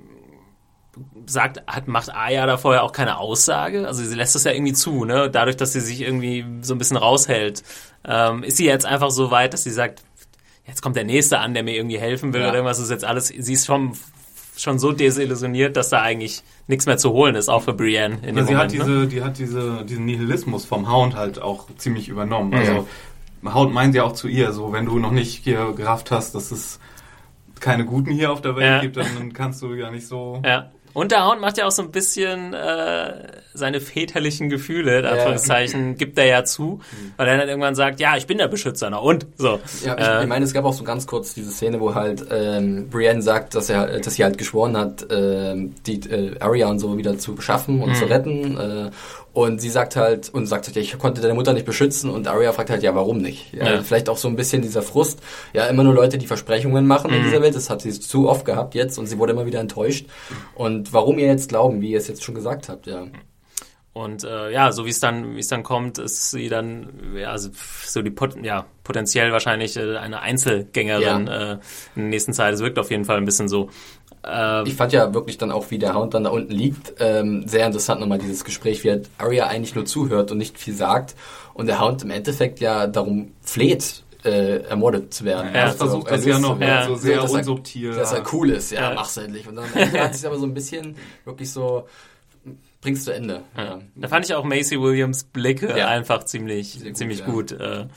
sagt, hat, macht Aya da vorher auch keine Aussage? Also sie lässt das ja irgendwie zu, ne? Dadurch, dass sie sich irgendwie so ein bisschen raushält. Ähm, ist sie jetzt einfach so weit, dass sie sagt, jetzt kommt der Nächste an, der mir irgendwie helfen will Ja. oder irgendwas, ist jetzt alles, sie ist schon, schon so desillusioniert, dass da eigentlich nichts mehr zu holen ist, auch für Brienne in Ja, dem sie hat Moment. ne? diese, die hat diese, diesen Nihilismus vom Hound halt auch ziemlich übernommen. Mhm. Also Hound meint ja auch zu ihr, so wenn du noch nicht hier gerafft hast, dass es keine Guten hier auf der Welt Ja. gibt, dann kannst du ja nicht so. Ja. Und der Hound macht ja auch so ein bisschen äh, seine väterlichen Gefühle, in Anführungszeichen, gibt er ja zu, weil er dann irgendwann sagt, ja, ich bin der Beschützer, na und? So. Ja, ich, Äh, ich meine, es gab auch so ganz kurz diese Szene, wo halt ähm, Brienne sagt, dass er, dass sie halt geschworen hat, ähm, die äh, Arya und so wieder zu beschaffen und zu retten. Äh, und sie sagt halt und sagt halt, ja, ich konnte deine Mutter nicht beschützen. Und Arya fragt halt, ja, warum nicht? Ja, Ja. Vielleicht auch so ein bisschen dieser Frust. Ja, immer nur Leute, die Versprechungen machen in dieser Welt. Das hat sie zu oft gehabt jetzt und sie wurde immer wieder enttäuscht. Und warum ihr jetzt glauben, wie ihr es jetzt schon gesagt habt, ja. Und äh, ja, so wie es dann, wie es dann kommt, ist sie dann, ja, also so die Pot ja, potenziell wahrscheinlich äh, eine Einzelgängerin äh, in der nächsten Zeit. Es wirkt auf jeden Fall ein bisschen so. Äh, Ich fand ja wirklich dann auch, wie der Hound dann da unten liegt, ähm, sehr interessant nochmal dieses Gespräch, wie halt Arya eigentlich nur zuhört und nicht viel sagt und der Hound im Endeffekt ja darum fleht, äh, ermordet zu werden. Ja, Er versucht das ja noch Ja. so sehr dass er, unsubtil. Dass er cool ist, ja, Ja. mach's endlich. Und dann hat es aber so ein bisschen wirklich so, bring's zu Ende. Ja. Da fand ich auch Macy Williams Blicke Ja. einfach ziemlich, gut, ziemlich ja. gut. Äh,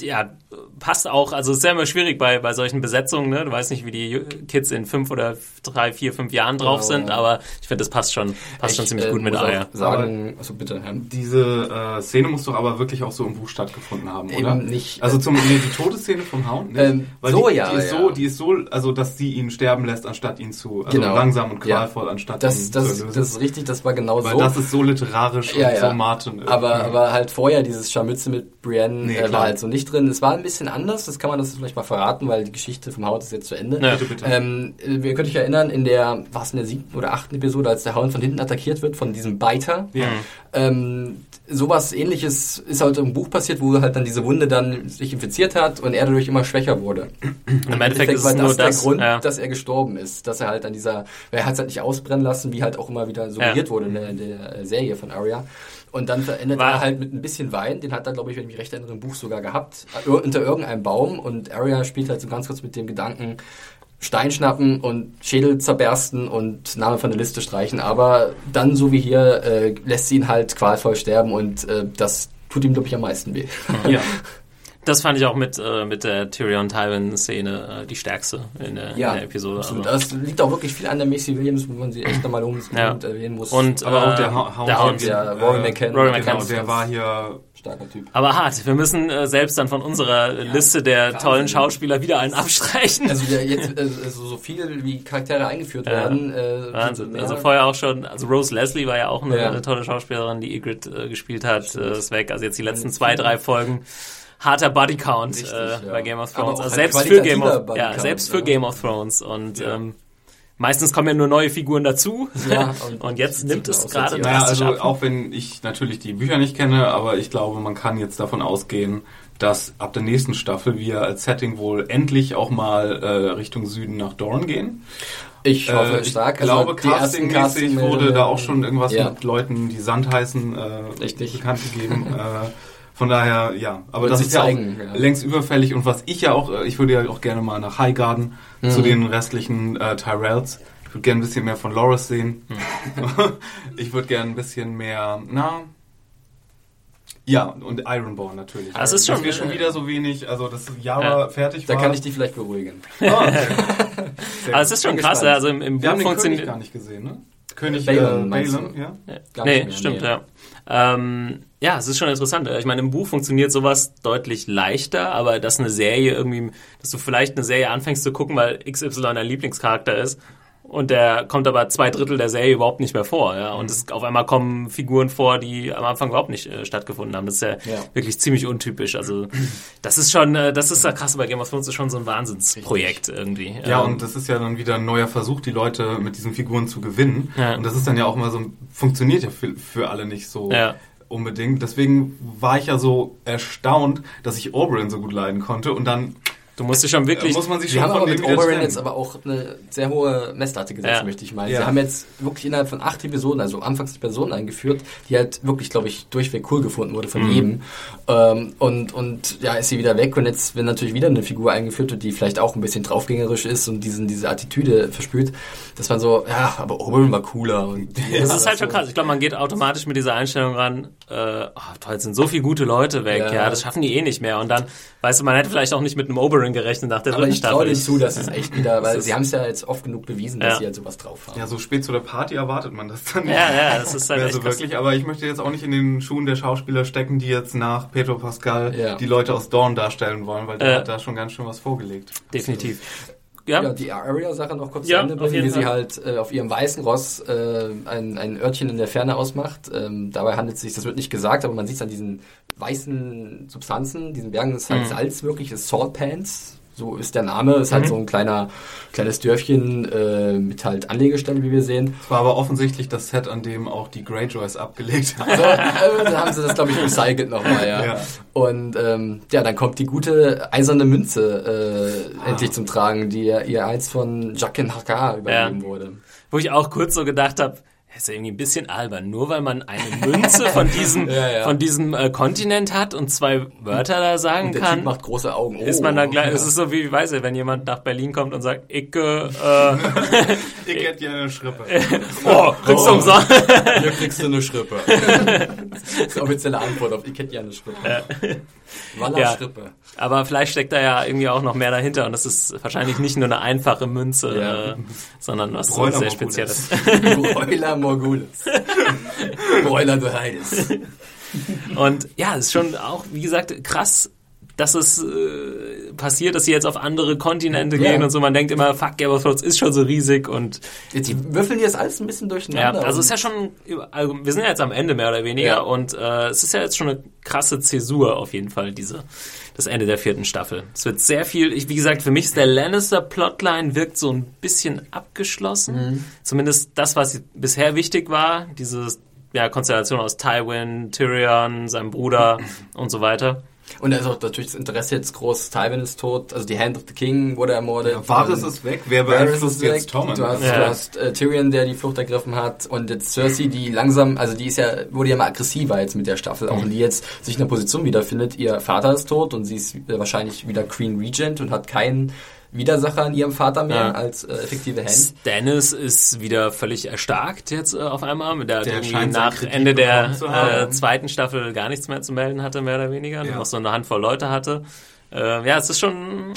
ja, passt auch. Also es ist ja immer schwierig bei, bei solchen Besetzungen. Ne? Du weißt nicht, wie die Kids in fünf oder drei, vier, fünf Jahren drauf Genau, sind, ja. aber ich finde, das passt schon, passt schon Ich, ziemlich äh, gut mit Aya. Sagen, also bitte, ja. Diese äh, Szene muss doch aber wirklich auch so im Buch stattgefunden haben, Eben oder? nicht. Also zum nee, die Todesszene vom Hound, nicht? Ähm, Weil so die, ja, die ist ja. so, die ist so, also dass sie ihn sterben lässt, anstatt ihn zu, also Genau. langsam und Ja. qualvoll, anstatt Das, ihn das, zu das erlösen. ist richtig, das war genau Weil so. das ist so literarisch Ja, und ja. so Martin. Aber, Ja. aber halt vorher dieses Scharmütze mit Brienne Nee, äh, war halt so nicht drin. Es war ein bisschen anders, das kann man das vielleicht mal verraten, weil die Geschichte vom Hound ist jetzt zu Ende. Ja. Bitte, bitte. Ähm, ihr könnt euch erinnern, in der, was in der siebten oder achten Episode, als der Hound von hinten attackiert wird, von diesem Biter. Ja. Ähm, sowas ähnliches ist halt im Buch passiert, wo halt dann diese Wunde dann sich infiziert hat und er dadurch immer schwächer wurde. Im Endeffekt ist war es nur das der das. Grund, ja. dass er gestorben ist. Dass er halt an dieser, weil er hat es halt nicht ausbrennen lassen, wie halt auch immer wieder suggeriert Ja. wurde in der, in der Serie von Arya. Und dann verändert War- er halt mit ein bisschen Wein, den hat er, glaube ich, wenn ich mich recht erinnere, im Buch sogar gehabt, unter irgendeinem Baum. Und Arya spielt halt so ganz kurz mit dem Gedanken, Stein schnappen und Schädel zerbersten und Name von der Liste streichen. Aber dann, so wie hier, äh, lässt sie ihn halt qualvoll sterben und äh, das tut ihm, glaube ich, am meisten weh. ja. Das fand ich auch mit, äh, mit der Tyrion-Tywin-Szene äh, die stärkste in der, in der Episode. absolut. aber- Das liegt auch wirklich viel an der Macy Williams, wo man sie echt nochmal unbedingt Ja. erwähnen muss. Und, Aber auch äh, der Ha- Hound, der Hound, ja, Rory McCann. Rory Genau, McCann. der war hier starker Typ. Aber hart. Wir müssen äh, selbst dann von unserer Liste der tollen Schauspieler wieder einen abstreichen. Also der jetzt äh, also so viel wie Charaktere eingeführt Ja. werden. Äh, Wahnsinn. Also vorher auch schon, also Rose Leslie war ja auch eine, Ja. eine tolle Schauspielerin, die Ygritte äh, gespielt hat, äh, ist weg. Also jetzt die letzten zwei, drei Folgen. Harter Bodycount Richtig, äh, ja. bei Game of Thrones. Also selbst für Game of, ja, selbst für. Game of Thrones. Und Ja. ähm, meistens kommen ja nur neue Figuren dazu. Ja, und, und jetzt nimmt es gerade Naja, also ab. auch wenn ich natürlich die Bücher nicht kenne, aber ich glaube, man kann jetzt davon ausgehen, dass ab der nächsten Staffel wir als Setting wohl endlich auch mal äh, Richtung Süden nach Dorn gehen. Ich hoffe Äh, ich stark. glaube, Also die ersten castingmäßig wurde da auch schon irgendwas Ja. mit Leuten, die Sand heißen, äh, bekannt gegeben. äh, von daher, ja. Aber Wird das ist ja zeigen, auch ja. längst überfällig. Und was ich ja auch, äh, ich würde ja auch gerne mal nach Highgarden Mhm. zu den restlichen äh, Tyrells. Ich würde gerne ein bisschen mehr von Loras sehen. Mhm. ich würde gerne ein bisschen mehr, na... Ja, und Ironborn natürlich. Das ist schon- wir schon wieder so wenig, also das Jahr Ja. fertig Da war. kann ich die vielleicht beruhigen. Ah, sehr Aber es ist schon krass, also im, im Wir Buch haben den König funktioniert. gar nicht gesehen, ne? König Balon, äh, du? ja. Gar nee, stimmt, ja. Ähm, ja, es ist schon interessant. Ich meine, im Buch funktioniert sowas deutlich leichter, aber dass eine Serie irgendwie, dass du vielleicht eine Serie anfängst zu gucken, weil XY dein Lieblingscharakter ist und der kommt aber zwei Drittel der Serie überhaupt nicht mehr vor, ja. Und es, auf einmal kommen Figuren vor, die am Anfang überhaupt nicht äh, stattgefunden haben. Das ist ja, Ja. wirklich ziemlich untypisch. Also das ist schon, äh, das ist ja krass bei Game of Thrones ist schon so ein Wahnsinnsprojekt irgendwie. Ja, Ähm, und das ist ja dann wieder ein neuer Versuch, die Leute mit diesen Figuren zu gewinnen. Ja. Und das ist dann ja auch immer so, funktioniert ja für, für alle nicht so Ja. unbedingt. Deswegen war ich ja so erstaunt, dass ich Oberyn so gut leiden konnte. Und dann du musst dich schon wirklich muss man sich Sie schon haben aber mit Oberyn jetzt aber auch eine sehr hohe Messlatte gesetzt, Ja. möchte ich meinen. Ja. Sie haben jetzt wirklich innerhalb von acht Episoden, also anfangs Personen eingeführt, die halt wirklich, glaube ich, durchweg cool gefunden wurde von jedem. Ähm, und, und ja, ist sie wieder weg und jetzt wird natürlich wieder eine Figur eingeführt, die vielleicht auch ein bisschen draufgängerisch ist und diesen, diese Attitüde verspürt, dass man so, ja, aber Oberyn war cooler. Und Das ist halt schon krass. Ich glaube, man geht automatisch mit dieser Einstellung ran, äh, oh, toll, jetzt sind so viele gute Leute weg, ja. Ja. das schaffen die eh nicht mehr. Und dann, weißt du, man hätte vielleicht auch nicht mit einem Oberyn gerechnet nach der Aber ich traue denen zu, dass es echt wieder, weil sie haben es ja jetzt oft genug bewiesen, dass Ja. sie halt sowas drauf haben. ja, so spät zu der Party erwartet man das dann. Ja, ja, das ist halt mehr echt so krass. wirklich, aber ich möchte jetzt auch nicht in den Schuhen der Schauspieler stecken, die jetzt nach Pedro Pascal Ja. die Leute aus Dawn darstellen wollen, weil der Ja. hat da schon ganz schön was vorgelegt. Definitiv. Ja, Ja, die Arya-Sache noch kurz Ja, zu Ende bringen, wie sie halt äh, auf ihrem weißen Ross äh, ein, ein Örtchen in der Ferne ausmacht. Ähm, dabei handelt es sich, das wird nicht gesagt, aber man sieht es an diesen weißen Substanzen, diesen Bergen, das ist Mhm. halt Salz wirklich, das ist Salt Pans. So ist der Name, ist Mhm. halt so ein kleiner, kleines Dörfchen äh, mit halt Anlegestellen, wie wir sehen. Es war aber offensichtlich das Set, an dem auch die Greyjoys abgelegt haben. So, äh, da haben sie das, glaube ich, recycelt nochmal, ja. Ja. Und ähm, ja, dann kommt die gute eiserne Münze äh, Ah. endlich zum Tragen, die ja ihr einst von Jaqen Haka übergeben wurde. wo ich auch kurz so gedacht habe, ist ja irgendwie ein bisschen albern. Nur weil man eine Münze von diesem, Ja, ja. von diesem äh, Kontinent hat und zwei Wörter da sagen Und der kann. Typ macht große Augen. Oh, ist man dann gleich, ja. es ist so wie, weiß ich, wenn jemand nach Berlin kommt und sagt, Icke, äh, Ich hätte ja eine Schrippe. oh, kriegst du umsonst. Hier kriegst du eine Schrippe. das ist die offizielle Antwort auf, ich hätte ja eine Schrippe. Walla Ja. Schrippe. Aber vielleicht steckt da ja irgendwie auch noch mehr dahinter und das ist wahrscheinlich nicht nur eine einfache Münze, Ja. äh, sondern was Bräuler sehr. Spezielles. Broiler Morgulis. Broiler du Heides. Und ja, es ist schon auch, wie gesagt, krass, dass es äh, passiert, dass sie jetzt auf andere Kontinente Ja. gehen und so. Man denkt immer, fuck, Game of Thrones ist schon so riesig und Jetzt würfeln die das alles ein bisschen ja, durcheinander. also es ist ja schon, also wir sind ja jetzt am Ende mehr oder weniger Ja. und äh, es ist ja jetzt schon eine krasse Zäsur auf jeden Fall, diese, das Ende der vierten Staffel. Es wird sehr viel, ich, wie gesagt, für mich ist der Lannister-Plotline wirkt so ein bisschen abgeschlossen. Mhm. Zumindest das, was bisher wichtig war, diese ja, Konstellation aus Tywin, Tyrion, seinem Bruder und so weiter. Und da ist auch natürlich das Interesse jetzt groß. Tywin ist tot, also die Hand of the King wurde ermordet. Ja, Varys Ähm, ist weg. Wer Varys beeinflusst jetzt Tommen? Du hast, Ja. du hast äh, Tyrion, der die Flucht ergriffen hat und jetzt Cersei, die langsam, also die ist ja, wurde ja mal aggressiver jetzt mit der Staffel, auch und die jetzt sich in einer Position wiederfindet. Ihr Vater ist tot und sie ist äh, wahrscheinlich wieder Queen Regent und hat keinen Widersacher an ihrem Vater mehr Ja. als äh, effektive Hand. Stannis ist wieder völlig erstarkt jetzt äh, auf einmal. Der, hat Der irgendwie seinen nach Ende der äh, zweiten Staffel gar nichts mehr zu melden hatte, mehr oder weniger. Nur Ja. noch so eine Handvoll Leute hatte. Äh, ja, es ist schon,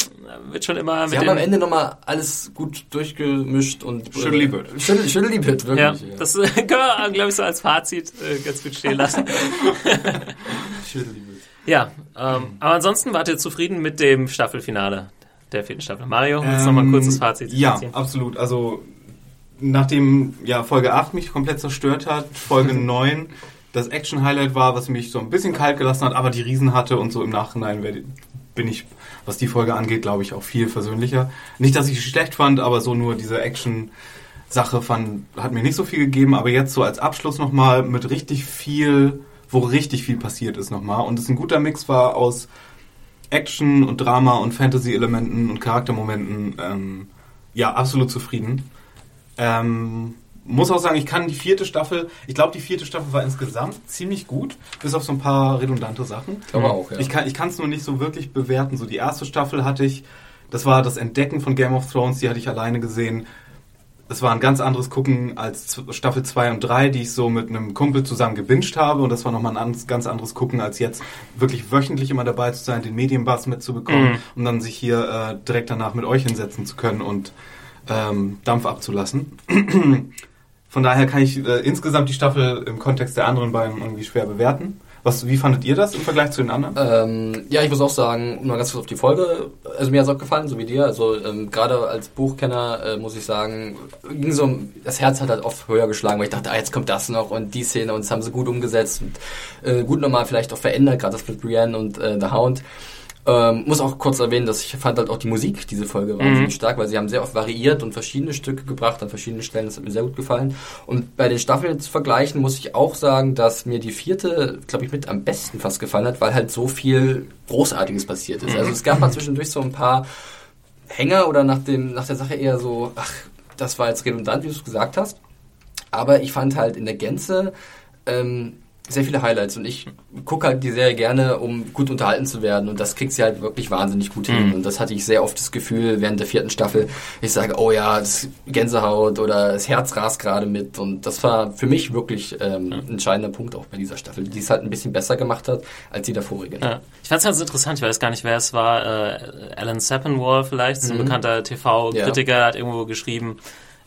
wird schon immer Sie mit haben am Ende nochmal alles gut durchgemischt und Schüttelibet. Schüttel, Schüttelibet, wirklich. ja, ja. das äh, können wir, glaube ich, so als Fazit äh, ganz gut stehen lassen. Schüttelibet. ja, ähm, aber ansonsten wart ihr zufrieden mit dem Staffelfinale der vierten Staffel. Mario, willst du noch mal ein kurzes Fazit Ähm, Ja, ziehen? absolut. Also nachdem ja Folge 8 mich komplett zerstört hat, Folge 9 das Action-Highlight war, was mich so ein bisschen kalt gelassen hat, aber die Riesen hatte und so im Nachhinein bin ich, was die Folge angeht, glaube ich, auch viel versöhnlicher. Nicht, dass ich sie schlecht fand, aber so nur diese Action-Sache fand, hat mir nicht so viel gegeben. Aber jetzt so als Abschluss nochmal mit richtig viel, wo richtig viel passiert ist nochmal. Und es ein guter Mix war aus Action und Drama und Fantasy-Elementen und Charaktermomenten. Ähm, ja, absolut zufrieden. Ähm, muss auch sagen, ich kann die vierte Staffel, ich glaube, die vierte Staffel war insgesamt ziemlich gut, bis auf so ein paar redundante Sachen. Aber auch, ja. Ich kann es nur nicht so wirklich bewerten. So die erste Staffel hatte ich, das war das Entdecken von Game of Thrones, die hatte ich alleine gesehen. Es war ein ganz anderes Gucken als Staffel 2 und 3, die ich so mit einem Kumpel zusammen gebinged habe. Und das war nochmal ein ganz anderes Gucken, als jetzt wirklich wöchentlich immer dabei zu sein, den Medienbass mitzubekommen Mhm. und dann sich hier äh, direkt danach mit euch hinsetzen zu können und ähm, Dampf abzulassen. Von daher kann ich äh, insgesamt die Staffel im Kontext der anderen beiden irgendwie schwer bewerten. Was, wie fandet ihr das im Vergleich zu den anderen? Ähm, ja, ich muss auch sagen, um mal ganz kurz auf die Folge, also mir hat es auch gefallen, so wie dir. Also ähm, gerade als Buchkenner äh, muss ich sagen, ging so, das Herz hat halt oft höher geschlagen, weil ich dachte, ah, jetzt kommt das noch und die Szene und das haben sie gut umgesetzt und äh, gut nochmal vielleicht auch verändert, gerade das mit Brienne und äh, The Hound. Ähm, muss auch kurz erwähnen, dass ich fand halt auch die Musik diese Folge wahnsinnig stark, weil sie haben sehr oft variiert und verschiedene Stücke gebracht an verschiedenen Stellen. Das hat mir sehr gut gefallen. Und bei den Staffeln zu vergleichen muss ich auch sagen, dass mir die vierte, glaube ich, mit am besten fast gefallen hat, weil halt so viel Großartiges passiert ist. Also es gab mal zwischendurch so ein paar Hänger oder nach dem nach der Sache eher so, ach, das war jetzt redundant, wie du es gesagt hast. Aber ich fand halt in der Gänze ähm, sehr viele Highlights und ich gucke halt die Serie gerne, um gut unterhalten zu werden und das kriegt sie halt wirklich wahnsinnig gut hin und das hatte ich sehr oft das Gefühl während der vierten Staffel, ich sage, oh ja, das Gänsehaut oder das Herz rast gerade mit und das war für mich wirklich ähm, ein entscheidender Punkt auch bei dieser Staffel, die es halt ein bisschen besser gemacht hat als die der vorigen. Ja. Ich fand es ganz interessant, ich weiß gar nicht, wer es war. Äh, Alan Sepinwall vielleicht, so ein bekannter TV-Kritiker, hat irgendwo geschrieben,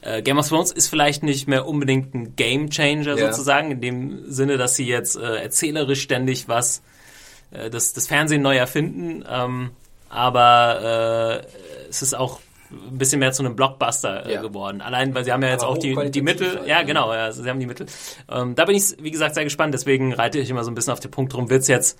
äh, Game of Thrones ist vielleicht nicht mehr unbedingt ein Game Changer Ja. sozusagen, in dem Sinne, dass sie jetzt äh, erzählerisch ständig was, äh, das, das Fernsehen neu erfinden, ähm, aber äh, es ist auch ein bisschen mehr zu einem Blockbuster äh, Ja. geworden. Allein, weil sie haben ja jetzt Aber auch die, die Mittel, halt, ja ne? genau, ja, also sie haben die Mittel. Ähm, da bin ich, wie gesagt, sehr gespannt, deswegen reite ich immer so ein bisschen auf den Punkt drum, wird's jetzt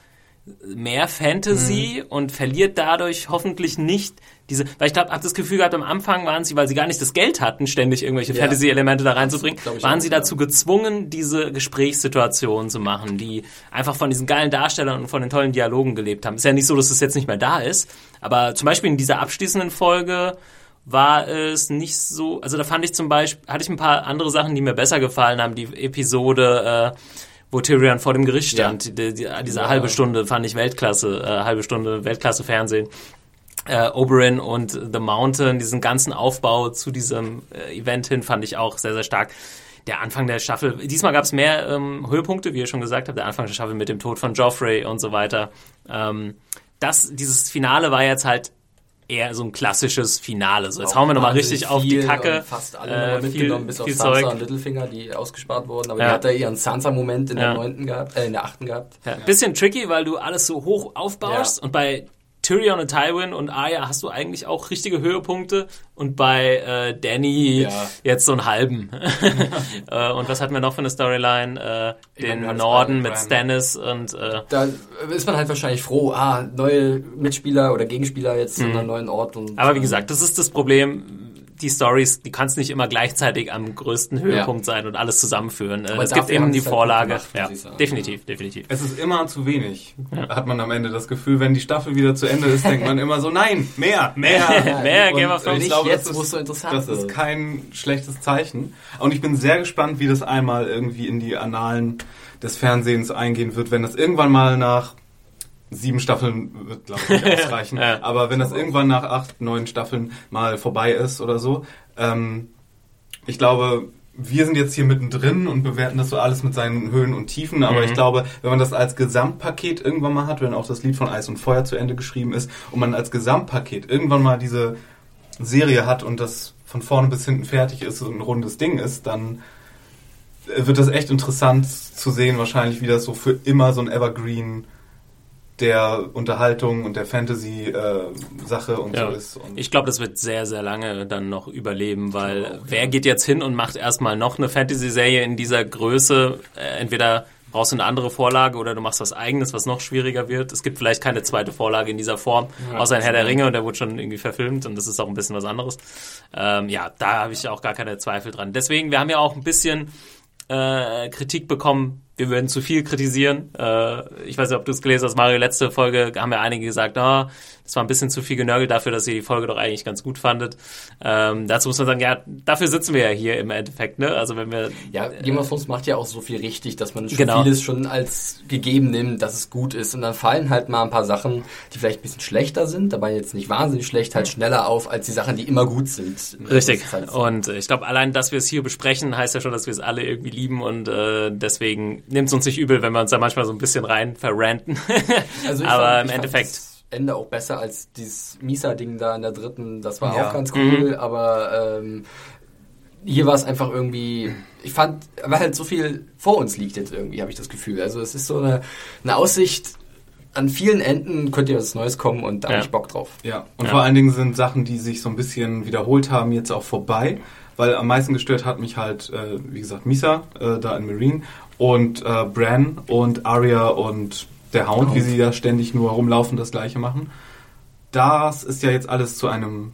mehr Fantasy Mhm. und verliert dadurch hoffentlich nicht diese, weil ich glaube, habe das Gefühl gehabt, am Anfang waren sie, weil sie gar nicht das Geld hatten, ständig irgendwelche Ja. Fantasy-Elemente da reinzubringen, waren auch, sie ja. dazu gezwungen, diese Gesprächssituationen zu machen, die einfach von diesen geilen Darstellern und von den tollen Dialogen gelebt haben. Ist ja nicht so, dass es jetzt nicht mehr da ist, aber zum Beispiel in dieser abschließenden Folge war es nicht so, also da fand ich zum Beispiel, hatte ich ein paar andere Sachen, die mir besser gefallen haben, die Episode, äh, wo Tyrion vor dem Gericht stand, die, die, diese Ja. halbe Stunde fand ich Weltklasse, äh, halbe Stunde Weltklasse Fernsehen. Äh, Oberyn und The Mountain, diesen ganzen Aufbau zu diesem äh, Event hin fand ich auch sehr, sehr stark. Der Anfang der Staffel, diesmal gab es mehr ähm, Höhepunkte, wie ihr schon gesagt habt, der Anfang der Staffel mit dem Tod von Joffrey und so weiter. Ähm, das, dieses Finale war jetzt halt eher so ein klassisches Finale. So, jetzt hauen wir nochmal richtig auf die Kacke. und Fast alle Äh, nochmal viel- mitgenommen, bis auf Sansa Zeug. und Littlefinger, die ausgespart wurden. Aber Ja. die hat da ihren Sansa-Moment in Ja. der neunten gehabt, äh, in der achten gehabt. Ja, bisschen tricky, weil du alles so hoch aufbaust und bei Tyrion und Tywin und Arya hast du eigentlich auch richtige Höhepunkte und bei äh, Danny Ja. jetzt so einen halben. äh, und was hatten wir noch für eine Storyline? Äh, meine, den hatten Norden mit. Stannis und äh, Da ist man halt wahrscheinlich froh, ah, neue Mitspieler oder Gegenspieler jetzt in einem neuen Ort. Und, Mhm. aber wie gesagt, das ist das Problem. Die Stories, die kannst nicht immer gleichzeitig am größten Höhepunkt sein und alles zusammenführen. Äh, Aber es gibt eben die halt Vorlage. gemacht, ja, ich sagen. definitiv, definitiv. Es ist immer zu wenig, hat man am Ende das Gefühl. Wenn die Staffel wieder zu Ende ist, denkt man immer so, nein, mehr, mehr. Mehr Game of Thrones. Ich Nicht glaube, jetzt, das wo ist- es so interessant Das ist kein schlechtes Zeichen. Und ich bin sehr gespannt, wie das einmal irgendwie in die Annalen des Fernsehens eingehen wird, wenn das irgendwann mal nach sieben Staffeln wird, glaube ich, nicht ausreichen. Ja. Aber wenn das irgendwann nach acht, neun Staffeln mal vorbei ist oder so, ähm, ich glaube, wir sind jetzt hier mittendrin und bewerten das so alles mit seinen Höhen und Tiefen, aber ich glaube, wenn man das als Gesamtpaket irgendwann mal hat, wenn auch das Lied von Eis und Feuer zu Ende geschrieben ist und man als Gesamtpaket irgendwann mal diese Serie hat und das von vorne bis hinten fertig ist und ein rundes Ding ist, dann wird das echt interessant zu sehen, wahrscheinlich, wie das so für immer so ein Evergreen der Unterhaltung und der Fantasy-Sache und Ja. so ist. Und Ich glaube, das wird sehr, sehr lange dann noch überleben, weil wer geht jetzt hin und macht erstmal noch eine Fantasy-Serie in dieser Größe? Äh, entweder brauchst du eine andere Vorlage oder du machst was eigenes, was noch schwieriger wird. Es gibt vielleicht keine zweite Vorlage in dieser Form, ja, außer ein Herr der Ringe und der wurde schon irgendwie verfilmt und das ist auch ein bisschen was anderes. Ähm, ja, da habe ich auch gar keine Zweifel dran. Deswegen, wir haben ja auch ein bisschen äh, Kritik bekommen, wir würden zu viel kritisieren. Äh, ich weiß nicht, ob du es gelesen hast, Mario, letzte Folge haben ja einige gesagt, oh, das war ein bisschen zu viel genörgelt dafür, dass ihr die Folge doch eigentlich ganz gut fandet. Ähm, dazu muss man sagen, ja, dafür sitzen wir ja hier im Endeffekt, ne? Also wenn wir... Ja, Game of Thrones macht ja auch so viel richtig, dass man schon genau. vieles schon als gegeben nimmt, dass es gut ist. Und dann fallen halt mal ein paar Sachen, die vielleicht ein bisschen schlechter sind, aber jetzt nicht wahnsinnig schlecht, halt schneller auf, als die Sachen, die immer gut sind. Richtig. Halt. Und ich glaube, allein, dass wir es hier besprechen, heißt ja schon, dass wir es alle irgendwie lieben und äh, deswegen nimmt es uns nicht übel, wenn wir uns da manchmal so ein bisschen rein verranten. also Aber fand, im Endeffekt. Ende auch besser als dieses Misa-Ding da in der dritten. Das war ja. auch ganz cool, mhm. aber ähm, hier war es einfach irgendwie, ich fand, weil halt so viel vor uns liegt jetzt irgendwie, habe ich das Gefühl. Also es ist so eine, eine Aussicht, an vielen Enden könnte ja was Neues kommen und da ja. habe ich Bock drauf. Ja, und ja. vor allen Dingen sind Sachen, die sich so ein bisschen wiederholt haben, jetzt auch vorbei. Weil am meisten gestört hat mich halt, äh, wie gesagt, Misa äh, da in Marine und äh, Bran und Arya und der Hound, wie sie da ständig nur rumlaufen, das gleiche machen. Das ist ja jetzt alles zu einem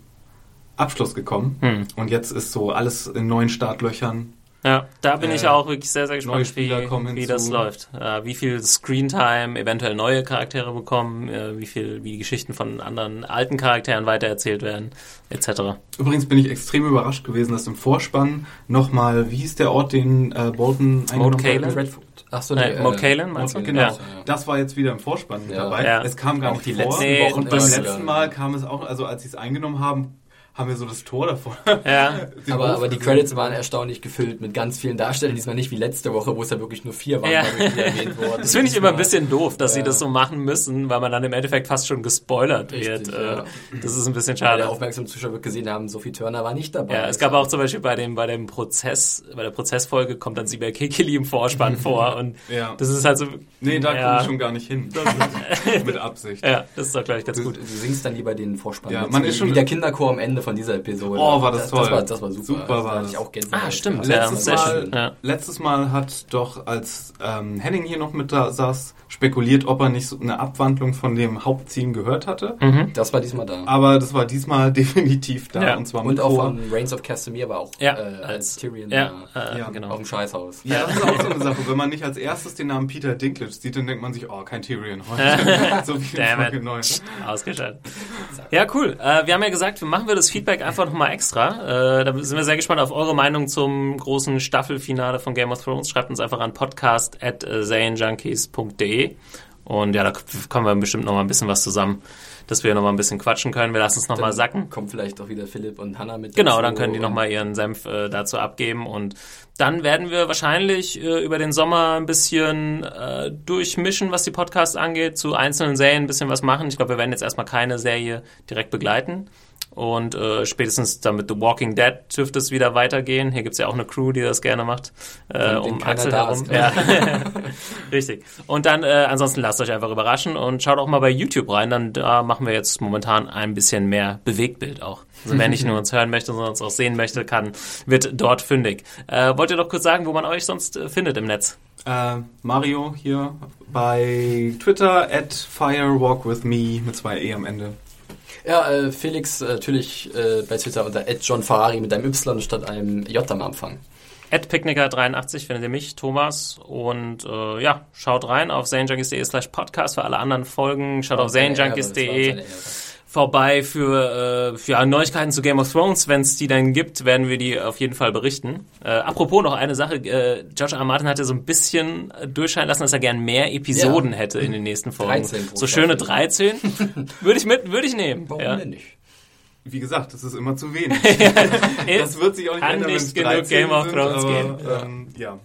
Abschluss gekommen. Hm. Und jetzt ist so alles in neuen Startlöchern. Ja, da bin äh, ich auch wirklich sehr, sehr gespannt, wie, wie das läuft. Äh, wie viel Screentime eventuell neue Charaktere bekommen, äh, wie viel, wie die Geschichten von anderen alten Charakteren weitererzählt werden, etc. Übrigens bin ich extrem überrascht gewesen, dass im Vorspann nochmal, wie hieß der Ort, den äh, Bolton eingenommen hat? Ach so, nee, Mokalen meinst du? Genau. Ja. Das war jetzt wieder im Vorspann ja. dabei. Ja. Es kam gar auch nicht die vor. letzten Wochen. Und beim letzten Mal kam es auch, also als sie es eingenommen haben, haben wir so das Tor davor. Ja. aber, aber die Credits waren erstaunlich gefüllt mit ganz vielen Darstellern. Diesmal nicht wie letzte Woche, wo es ja wirklich nur vier waren, ja. erwähnt worden. Das finde ich immer ein bisschen doof, dass ja. sie das so machen müssen, weil man dann im Endeffekt fast schon gespoilert Richtig, wird. Ja. Äh, das ist ein bisschen schade. Weil der aufmerksame Zuschauer wird gesehen haben, Sophie Turner war nicht dabei. Ja, es gab auch zum Beispiel bei dem, bei dem Prozess, bei der Prozessfolge kommt dann Sibel Kekeli im Vorspann vor und ja. das ist halt so. Nee, da ja. komme ich schon gar nicht hin. mit Absicht. Ja, das ist doch gleich ganz gut. Du singst dann lieber den Vorspann. Ja, man ist schon wie der Kinderchor am Ende von dieser Episode. Oh, war das, das toll. Das war, das war super. Super war das. Ich auch Ah, stimmt. Letztes, ja, Mal, ja. letztes Mal hat doch, als ähm, Henning hier noch mit da saß, spekuliert, ob er nicht so eine Abwandlung von dem Haupttheme gehört hatte. Mhm. Das war diesmal da. Aber das war diesmal definitiv da. Ja. Und zwar und auch von Reigns of Castamere war auch ja. äh, als Tyrion ja. Da, äh, genau. auf dem Scheißhaus. Ja, das ist auch so eine Sache. Wenn man nicht als erstes den Namen Peter Dinklage sieht, dann denkt man sich, oh, kein Tyrion heute. so viel Folge 9. Ausgeschaltet. Ja, cool. Äh, wir haben ja gesagt, wir machen wir das Feedback einfach nochmal extra. Äh, da sind wir sehr gespannt auf eure Meinung zum großen Staffelfinale von Game of Thrones. Schreibt uns einfach an podcast at zanejunkies.de und ja, da kommen wir bestimmt noch mal ein bisschen was zusammen, dass wir noch mal ein bisschen quatschen können. Wir lassen es noch dann mal sacken. Kommt vielleicht auch wieder Philipp und Hannah mit. Genau, dann können die noch mal ihren Senf äh, dazu abgeben und dann werden wir wahrscheinlich äh, über den Sommer ein bisschen äh, durchmischen, was die Podcasts angeht, zu einzelnen Serien ein bisschen was machen. Ich glaube, wir werden jetzt erstmal keine Serie direkt begleiten. Und äh, spätestens dann mit The Walking Dead dürfte es wieder weitergehen. Hier gibt's ja auch eine Crew, die das gerne macht, äh, um Axel herum. Ja. Richtig. Und dann äh, ansonsten lasst euch einfach überraschen und schaut auch mal bei YouTube rein. Dann da machen wir jetzt momentan ein bisschen mehr Bewegtbild auch. Also wer nicht nur uns hören möchte, sondern uns auch sehen möchte, kann, wird dort fündig. Äh, wollt ihr doch kurz sagen, wo man euch sonst äh, findet im Netz? Äh, Mario hier bei Twitter at firewalkwithme mit zwei E am Ende. Ja, äh, Felix äh, natürlich äh, bei Twitter unter John Ferrari mit einem Y statt einem J am Anfang. Picknicker83 findet ihr mich, Thomas. Und äh, ja, schaut rein auf zanejunkies.de slash podcast für alle anderen Folgen. Schaut oh, auf zanejunkies.de vorbei für, äh, für Neuigkeiten zu Game of Thrones. Wenn es die dann gibt, werden wir die auf jeden Fall berichten. Äh, apropos noch eine Sache. Äh, George R. R. Martin hat ja so ein bisschen durchscheinen lassen, dass er gern mehr Episoden ja. hätte in den nächsten Folgen. 13 so schöne 13. würde ich mit, würde ich nehmen. Warum ja. denn nicht? Wie gesagt, das ist immer zu wenig. das wird sich auch nicht ändern, wenn es genug Game of Thrones sind, aber, geben. Ähm, ja.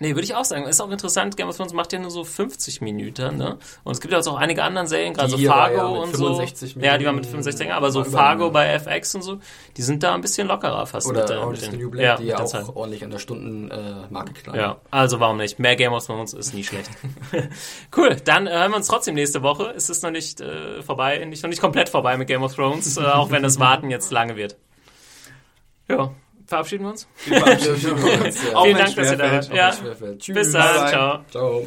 Nee, würde ich auch sagen. Ist auch interessant. Game of Thrones macht ja nur so 50 Minuten, ne? Und es gibt ja auch einige andere Serien, gerade so Fargo ja und so. Minuten, ja, die waren mit 65, aber so Fargo bei FX und so, die sind da ein bisschen lockerer fast. Oder mit, äh, Orange New Black, ja, die ja auch Zeit. ordentlich an der Stundenmarke äh, knallen. Ja, also warum nicht? Mehr Game of Thrones ist nie schlecht. cool, dann äh, hören wir uns trotzdem nächste Woche. Es ist noch nicht äh, vorbei, nicht, noch nicht komplett vorbei mit Game of Thrones, äh, auch wenn das Warten jetzt lange wird. Ja, verabschieden wir uns. Wir verabschieden uns. Ja. Vielen Dank, dass ihr da wart. Ja. Bis dann. Ciao. Ciao.